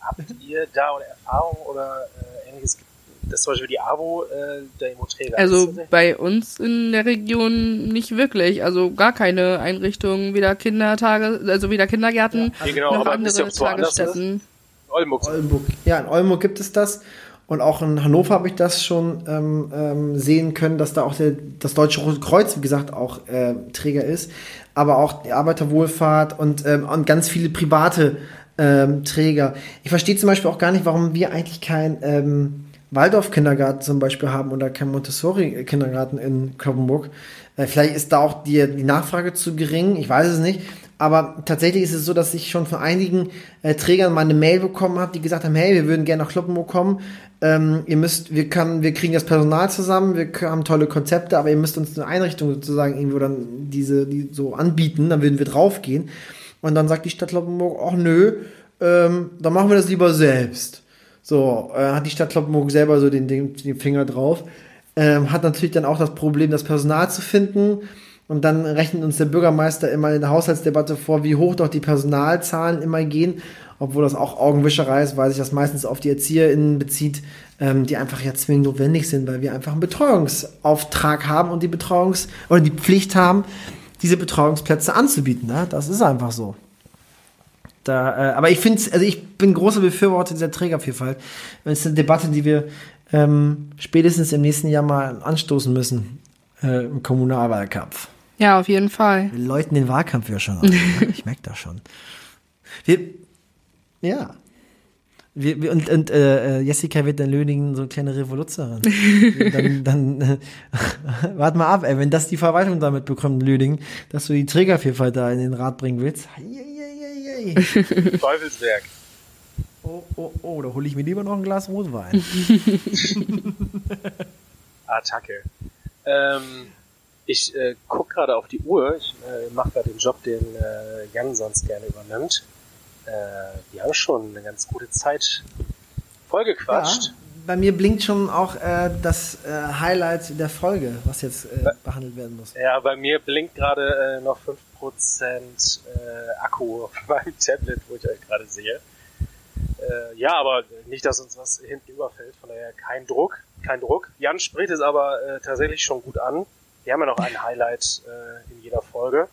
Speaker 2: habt ihr da oder Erfahrung oder äh, ähnliches? das ist zum Beispiel die AWO äh, der Immo-Träger.
Speaker 4: Also bei uns in der Region nicht wirklich. Also gar keine Einrichtungen, weder Kindertage, also weder Kindergärten
Speaker 2: ja. genau,
Speaker 4: noch andere Tagesstätten.
Speaker 3: Oldenburg. Oldenburg. Ja, in Oldenburg gibt es das. Und auch in Hannover habe ich das schon ähm, ähm, sehen können, dass da auch der, das Deutsche Rote Kreuz, wie gesagt, auch äh, Träger ist. Aber auch die Arbeiterwohlfahrt und, ähm, und ganz viele private ähm, Träger. Ich verstehe zum Beispiel auch gar nicht, warum wir eigentlich kein ähm, Waldorf-Kindergarten zum Beispiel haben oder kein Montessori-Kindergarten in Kloppenburg. Äh, vielleicht ist da auch die, die Nachfrage zu gering, ich weiß es nicht. Aber tatsächlich ist es so, dass ich schon von einigen äh, Trägern mal eine Mail bekommen habe, die gesagt haben, hey, wir würden gerne nach Kloppenburg kommen. Ähm, ihr müsst, wir können, wir kriegen das Personal zusammen, wir haben tolle Konzepte, aber ihr müsst uns eine Einrichtung sozusagen irgendwo dann diese, die so anbieten, dann würden wir draufgehen. Und dann sagt die Stadt Kloppenburg, ach nö, ähm, dann machen wir das lieber selbst. So, äh, hat die Stadt Kloppenburg selber so den, den, den Finger drauf. Ähm, hat natürlich dann auch das Problem, das Personal zu finden. Und dann rechnet uns der Bürgermeister immer in der Haushaltsdebatte vor, wie hoch doch die Personalzahlen immer gehen. Obwohl das auch Augenwischerei ist, weil sich das meistens auf die ErzieherInnen bezieht, ähm, die einfach ja zwingend notwendig sind, weil wir einfach einen Betreuungsauftrag haben und die Betreuungs- oder die Pflicht haben, diese Betreuungsplätze anzubieten. Ne? Das ist einfach so. Da, äh, aber ich finde also ich bin großer Befürworter dieser Trägervielfalt. Das ist eine Debatte, die wir ähm, spätestens im nächsten Jahr mal anstoßen müssen äh, im Kommunalwahlkampf.
Speaker 4: Ja, auf jeden Fall.
Speaker 3: Wir läuten den Wahlkampf ja schon an. Ne? ich merke das schon. Wir, ja. Wir, wir, und und äh, äh Jessica wird dann Löningen so eine kleine Revoluzerin. dann, dann äh, warte mal ab, ey, wenn das die Verwaltung damit bekommt, Löningen, dass du die Trägervielfalt da in den Rat bringen willst.
Speaker 2: Teufelswerk.
Speaker 3: Oh, oh, oh, da hole ich mir lieber noch ein Glas Rotwein.
Speaker 2: Attacke. Ähm, ich äh, gucke gerade auf die Uhr. Ich äh, mache gerade den Job, den äh, Jan sonst gerne übernimmt. Äh, wir haben schon eine ganz gute Zeit vollgequatscht. Ja,
Speaker 3: bei mir blinkt schon auch äh, das äh, Highlight der Folge, was jetzt äh, behandelt werden muss.
Speaker 2: Ja, bei mir blinkt gerade äh, noch 5% äh, Akku meinem Tablet, wo ich euch gerade sehe. Äh, ja, aber nicht, dass uns was hinten überfällt, von daher kein Druck, kein Druck. Jan spricht es aber äh, tatsächlich schon gut an. Wir haben ja noch ein Highlight äh, in jeder Folge.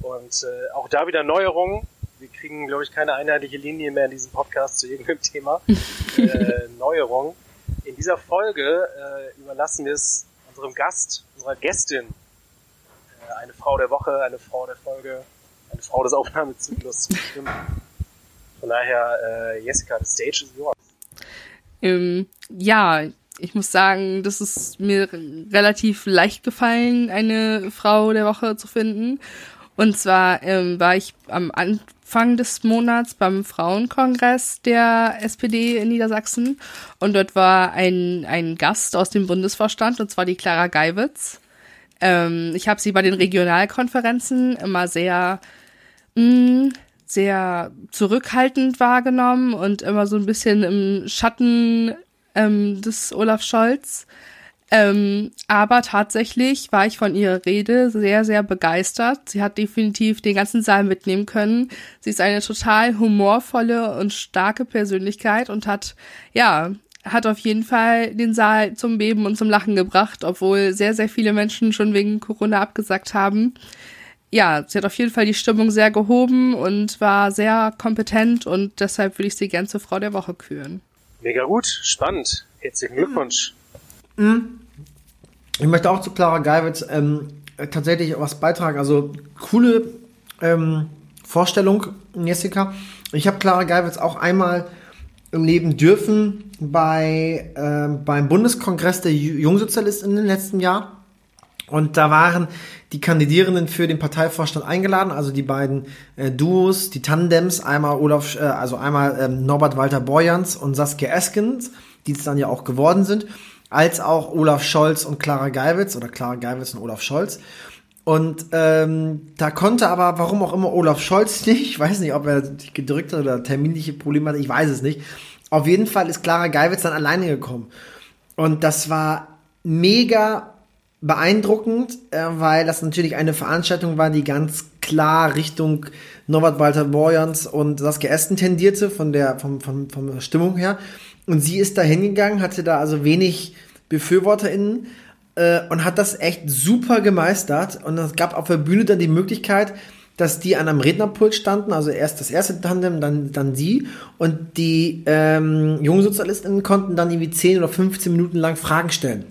Speaker 2: Und äh, auch da wieder Neuerungen. Wir kriegen, glaube ich, keine einheitliche Linie mehr in diesem Podcast zu irgendeinem Thema. äh, Neuerung. In dieser Folge äh, überlassen wir es unserem Gast, unserer Gästin, eine Frau der Woche, eine Frau der Folge, eine Frau des Aufnahmezyklus zu bestimmen. Von daher, äh, Jessica, the stage is yours.
Speaker 4: Ähm, ja, ich muss sagen, das ist mir relativ leicht gefallen, eine Frau der Woche zu finden. Und zwar ähm, war ich am Anfang des Monats beim Frauenkongress der SPD in Niedersachsen und dort war ein, ein Gast aus dem Bundesvorstand und zwar die Clara Geiwitz. Ähm, ich habe sie bei den Regionalkonferenzen immer sehr mh, mm, sehr zurückhaltend wahrgenommen und immer so ein bisschen im Schatten ähm, des Olaf Scholz. Ähm, aber tatsächlich war ich von ihrer Rede sehr, sehr begeistert. Sie hat definitiv den ganzen Saal mitnehmen können. Sie ist eine total humorvolle und starke Persönlichkeit und hat, ja, hat auf jeden Fall den Saal zum Beben und zum Lachen gebracht, obwohl sehr, sehr viele Menschen schon wegen Corona abgesagt haben ja, sie hat auf jeden Fall die Stimmung sehr gehoben und war sehr kompetent und deshalb würde ich sie gern zur Frau der Woche küren.
Speaker 2: Mega gut, spannend. Herzlichen Glückwunsch.
Speaker 3: Mhm. Ich möchte auch zu Clara Geiwitz ähm, tatsächlich was beitragen. Also coole ähm, Vorstellung, Jessica. Ich habe Clara Geiwitz auch einmal Leben dürfen bei äh, beim Bundeskongress der Jungsozialisten im letzten Jahr. Und da waren die Kandidierenden für den Parteivorstand eingeladen, also die beiden äh, Duos, die Tandems, einmal Olaf, äh, also einmal ähm, Norbert Walter Borjans und Saskia Eskens, die es dann ja auch geworden sind, als auch Olaf Scholz und Clara Geiwitz oder Clara Geiwitz und Olaf Scholz. Und ähm, da konnte aber, warum auch immer, Olaf Scholz nicht, ich weiß nicht, ob er gedrückt hat oder terminliche Probleme hatte, ich weiß es nicht. Auf jeden Fall ist Clara Geiwitz dann alleine gekommen. Und das war mega beeindruckend, äh, weil das natürlich eine Veranstaltung war, die ganz klar Richtung Norbert Walter Borjans und Saskia Esten tendierte, von der, vom, vom, von der Stimmung her. Und sie ist da hingegangen, hatte da also wenig BefürworterInnen äh, und hat das echt super gemeistert. Und es gab auf der Bühne dann die Möglichkeit, dass die an einem Rednerpult standen, also erst das erste Tandem, dann, dann sie. Und die ähm, Jungsozialistinnen konnten dann irgendwie 10 oder 15 Minuten lang Fragen stellen.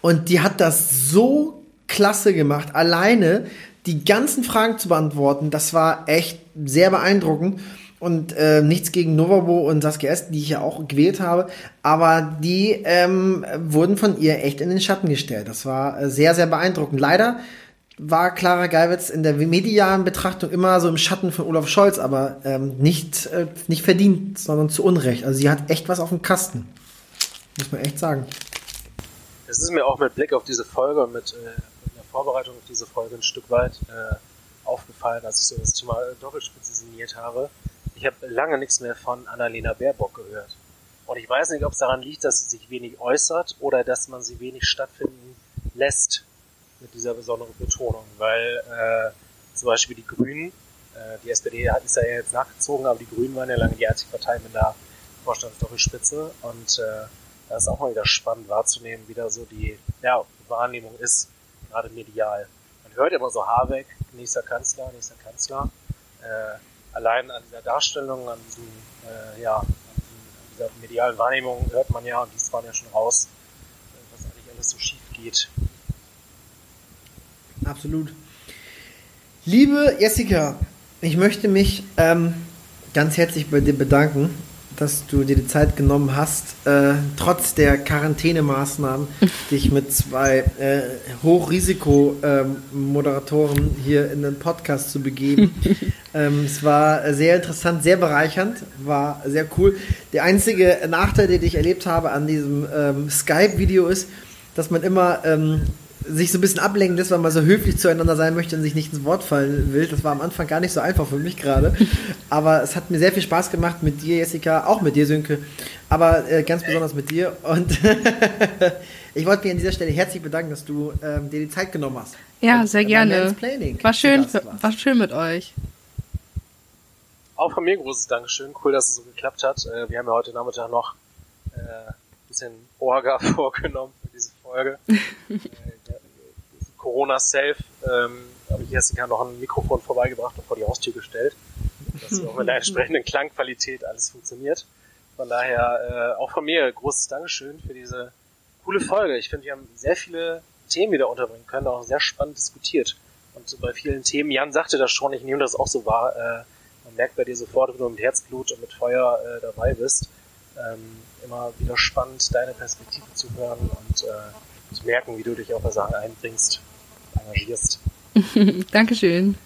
Speaker 3: Und die hat das so klasse gemacht, alleine die ganzen Fragen zu beantworten. Das war echt sehr beeindruckend. Und äh, nichts gegen Novabo und Saskia Est, die ich ja auch gewählt habe, aber die ähm, wurden von ihr echt in den Schatten gestellt. Das war äh, sehr, sehr beeindruckend. Leider war Clara Geiwitz in der medialen Betrachtung immer so im Schatten von Olaf Scholz, aber ähm, nicht, äh, nicht verdient, sondern zu Unrecht. Also sie hat echt was auf dem Kasten. Muss man echt sagen.
Speaker 2: Es ist mir auch mit Blick auf diese Folge und mit, äh, mit der Vorbereitung auf diese Folge ein Stück weit äh, aufgefallen, als ich so das Thema Doppelspitze signiert habe. Ich habe lange nichts mehr von Annalena Baerbock gehört. Und ich weiß nicht, ob es daran liegt, dass sie sich wenig äußert oder dass man sie wenig stattfinden lässt mit dieser besonderen Betonung, weil äh, zum Beispiel die Grünen, äh, die SPD hat ist ja jetzt nachgezogen, aber die Grünen waren ja lange die einzige Partei mit einer Vorstandsdoppelspitze und äh, da ist auch mal wieder spannend wahrzunehmen, wie da so die ja, Wahrnehmung ist, gerade medial. Man hört immer so Habeck, nächster Kanzler, nächster Kanzler. Äh, allein an dieser Darstellung, an diesem, äh, ja, an, dieser medialen Wahrnehmung hört man ja, und dies waren ja schon raus, äh, was eigentlich alles so schief geht.
Speaker 3: Absolut. Liebe Jessica, ich möchte mich ähm, ganz herzlich bei dir bedanken, dass du dir die Zeit genommen hast, äh, trotz der Quarantänemaßnahmen, dich mit zwei äh, Hochrisiko-Moderatoren ähm, hier in den Podcast zu begeben. ähm, es war sehr interessant, sehr bereichernd, war sehr cool. Der einzige Nachteil, den ich erlebt habe an diesem ähm, Skype-Video ist, dass man immer ähm, sich so ein bisschen ablenken lässt, weil man so höflich zueinander sein möchte und sich nicht ins Wort fallen will. Das war am Anfang gar nicht so einfach für mich gerade. Aber es hat mir sehr viel Spaß gemacht mit dir, Jessica, auch mit dir, Sönke, aber äh, ganz besonders mit dir. Und ich wollte mich an dieser Stelle herzlich bedanken, dass du ähm, dir die Zeit genommen hast.
Speaker 4: Ja, sehr gerne. War schön, war schön mit euch.
Speaker 2: Auch von mir ein großes Dankeschön. Cool, dass es so geklappt hat. Äh, wir haben ja heute Nachmittag noch äh, ein bisschen Orga vorgenommen für diese Folge. Corona Safe ähm, habe ich Jessica noch ein Mikrofon vorbeigebracht und vor die Haustür gestellt, dass auch mit der entsprechenden Klangqualität alles funktioniert. Von daher äh, auch von mir großes Dankeschön für diese coole Folge. Ich finde, wir haben sehr viele Themen wieder unterbringen können, auch sehr spannend diskutiert. Und so bei vielen Themen, Jan sagte das schon, ich nehme das auch so wahr, äh, man merkt bei dir sofort, wenn du mit Herzblut und mit Feuer äh, dabei bist, ähm, immer wieder spannend, deine Perspektive zu hören und äh, zu merken, wie du dich auch bei Sachen einbringst engagierst.
Speaker 4: Dankeschön.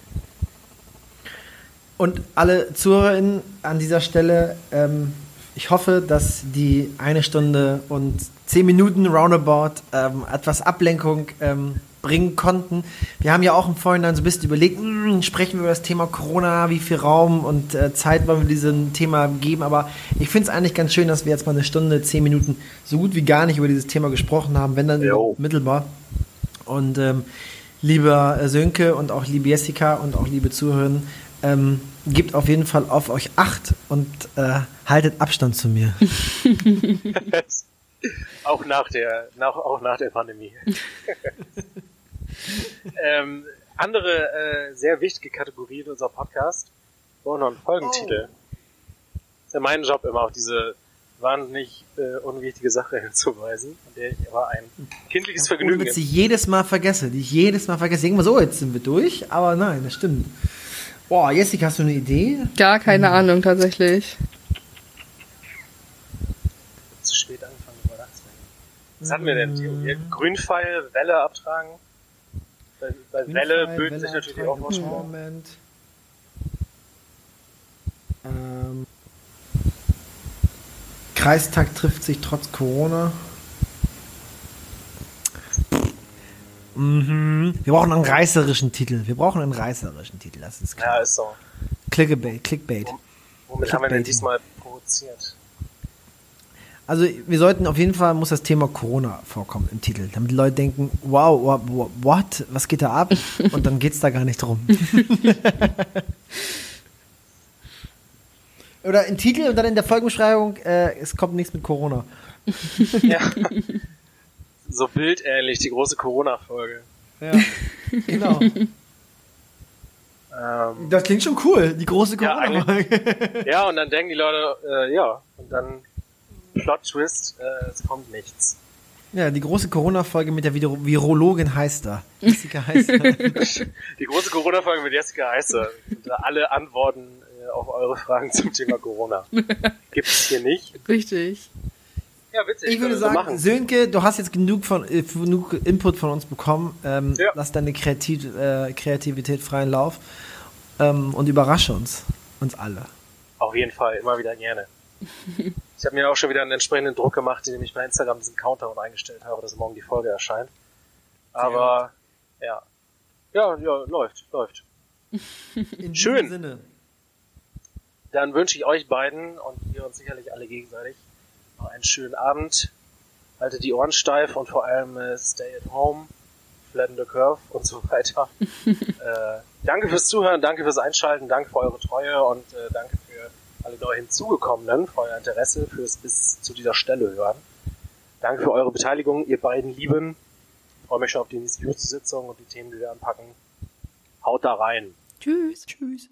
Speaker 3: Und alle ZuhörerInnen an dieser Stelle, ähm, ich hoffe, dass die eine Stunde und zehn Minuten Roundabout ähm, etwas Ablenkung ähm, bringen konnten. Wir haben ja auch im Vorhinein so ein bisschen überlegt, mh, hm, sprechen wir über das Thema Corona, wie viel Raum und äh, Zeit wollen wir diesem Thema geben. Aber ich finde es eigentlich ganz schön, dass wir jetzt mal eine Stunde, zehn Minuten so gut wie gar nicht über dieses Thema gesprochen haben, wenn dann jo. mittelbar. Und ähm, lieber Sönke und auch liebe Jessica und auch liebe Zuhörer, ähm, gebt auf jeden Fall auf euch Acht und äh, haltet Abstand zu mir.
Speaker 2: auch nach der, nach, auch nach der Pandemie. ähm, andere äh, sehr wichtige Kategorie in unserem Podcast. Oh, noch ein Folgentitel. Oh. ist ja mein Job immer, auch diese wahnsinnig äh, unwichtige Sache hinzuweisen, an der ich aber ein kindliches Vergnügen
Speaker 3: habe. Die ich jedes Mal vergesse, die ich jedes Mal vergesse. Irgendwann so, jetzt sind wir durch, aber nein, das stimmt. Boah, Jessica, hast du eine Idee?
Speaker 4: Gar keine hm. Ahnung, tatsächlich.
Speaker 2: Zu spät angefangen über Was hatten wir denn? Theorie? Grünpfeil, Welle abtragen. Bei, bei Welle böten sich natürlich auch Moment.
Speaker 3: Kreistag trifft sich trotz Corona. Mhm. Wir brauchen einen reißerischen Titel. Wir brauchen einen reißerischen Titel, das ist
Speaker 2: klar. Ja, ist so.
Speaker 3: Clickbait. Clickbait.
Speaker 2: Womit haben wir denn diesmal provoziert?
Speaker 3: Also wir sollten auf jeden Fall muss das Thema Corona vorkommen im Titel, damit die Leute denken, wow, what, was geht da ab? Und dann geht es da gar nicht drum. Oder ein Titel und dann in der Folgenbeschreibung, äh, es kommt nichts mit Corona.
Speaker 2: Ja. so bildähnlich, die große Corona-Folge.
Speaker 3: Ja, genau.
Speaker 2: Ähm,
Speaker 3: Das klingt schon cool, die große
Speaker 2: Ja,
Speaker 3: Corona-Folge.
Speaker 2: ja, und dann denken die Leute, äh, ja, und dann Plot-Twist, äh, es kommt nichts.
Speaker 3: Ja, die große Corona-Folge mit der Viro Virologin Heister. Jessica Heister.
Speaker 2: Die große Corona-Folge mit Jessica Heiße. Und da alle Antworten äh, auf eure Fragen zum Thema Corona. Gibt's hier nicht.
Speaker 4: Richtig.
Speaker 2: Ja, witzig.
Speaker 3: Ich würde sagen,
Speaker 2: machen.
Speaker 3: Sönke, du hast jetzt genug von äh, genug Input von uns bekommen. Ähm,
Speaker 2: Ja.
Speaker 3: Lass deine Kreativ äh, Kreativität freien Lauf ähm, und überrasche uns. Uns alle.
Speaker 2: Auf jeden Fall, immer wieder gerne. Ich habe mir auch schon wieder einen entsprechenden Druck gemacht, indem ich bei Instagram diesen Countdown eingestellt habe, dass morgen die Folge erscheint. Aber ja. Ja, ja, läuft, läuft.
Speaker 3: In
Speaker 2: Schön.
Speaker 3: Sinne.
Speaker 2: Dann wünsche ich euch beiden und wir uns sicherlich alle gegenseitig noch einen schönen Abend. Haltet die Ohren steif und vor allem äh, stay at home, flatten the curve und so weiter. äh, danke fürs Zuhören, danke fürs Einschalten, danke für eure Treue und äh, danke für alle neu hinzugekommenen, für euer Interesse, fürs bis zu dieser Stelle hören. Danke für eure Beteiligung, ihr beiden Lieben. Ich freue mich schon auf die nächste Sitzung und die Themen, die wir anpacken. Haut da rein.
Speaker 4: Tschüss.
Speaker 3: Tschüss.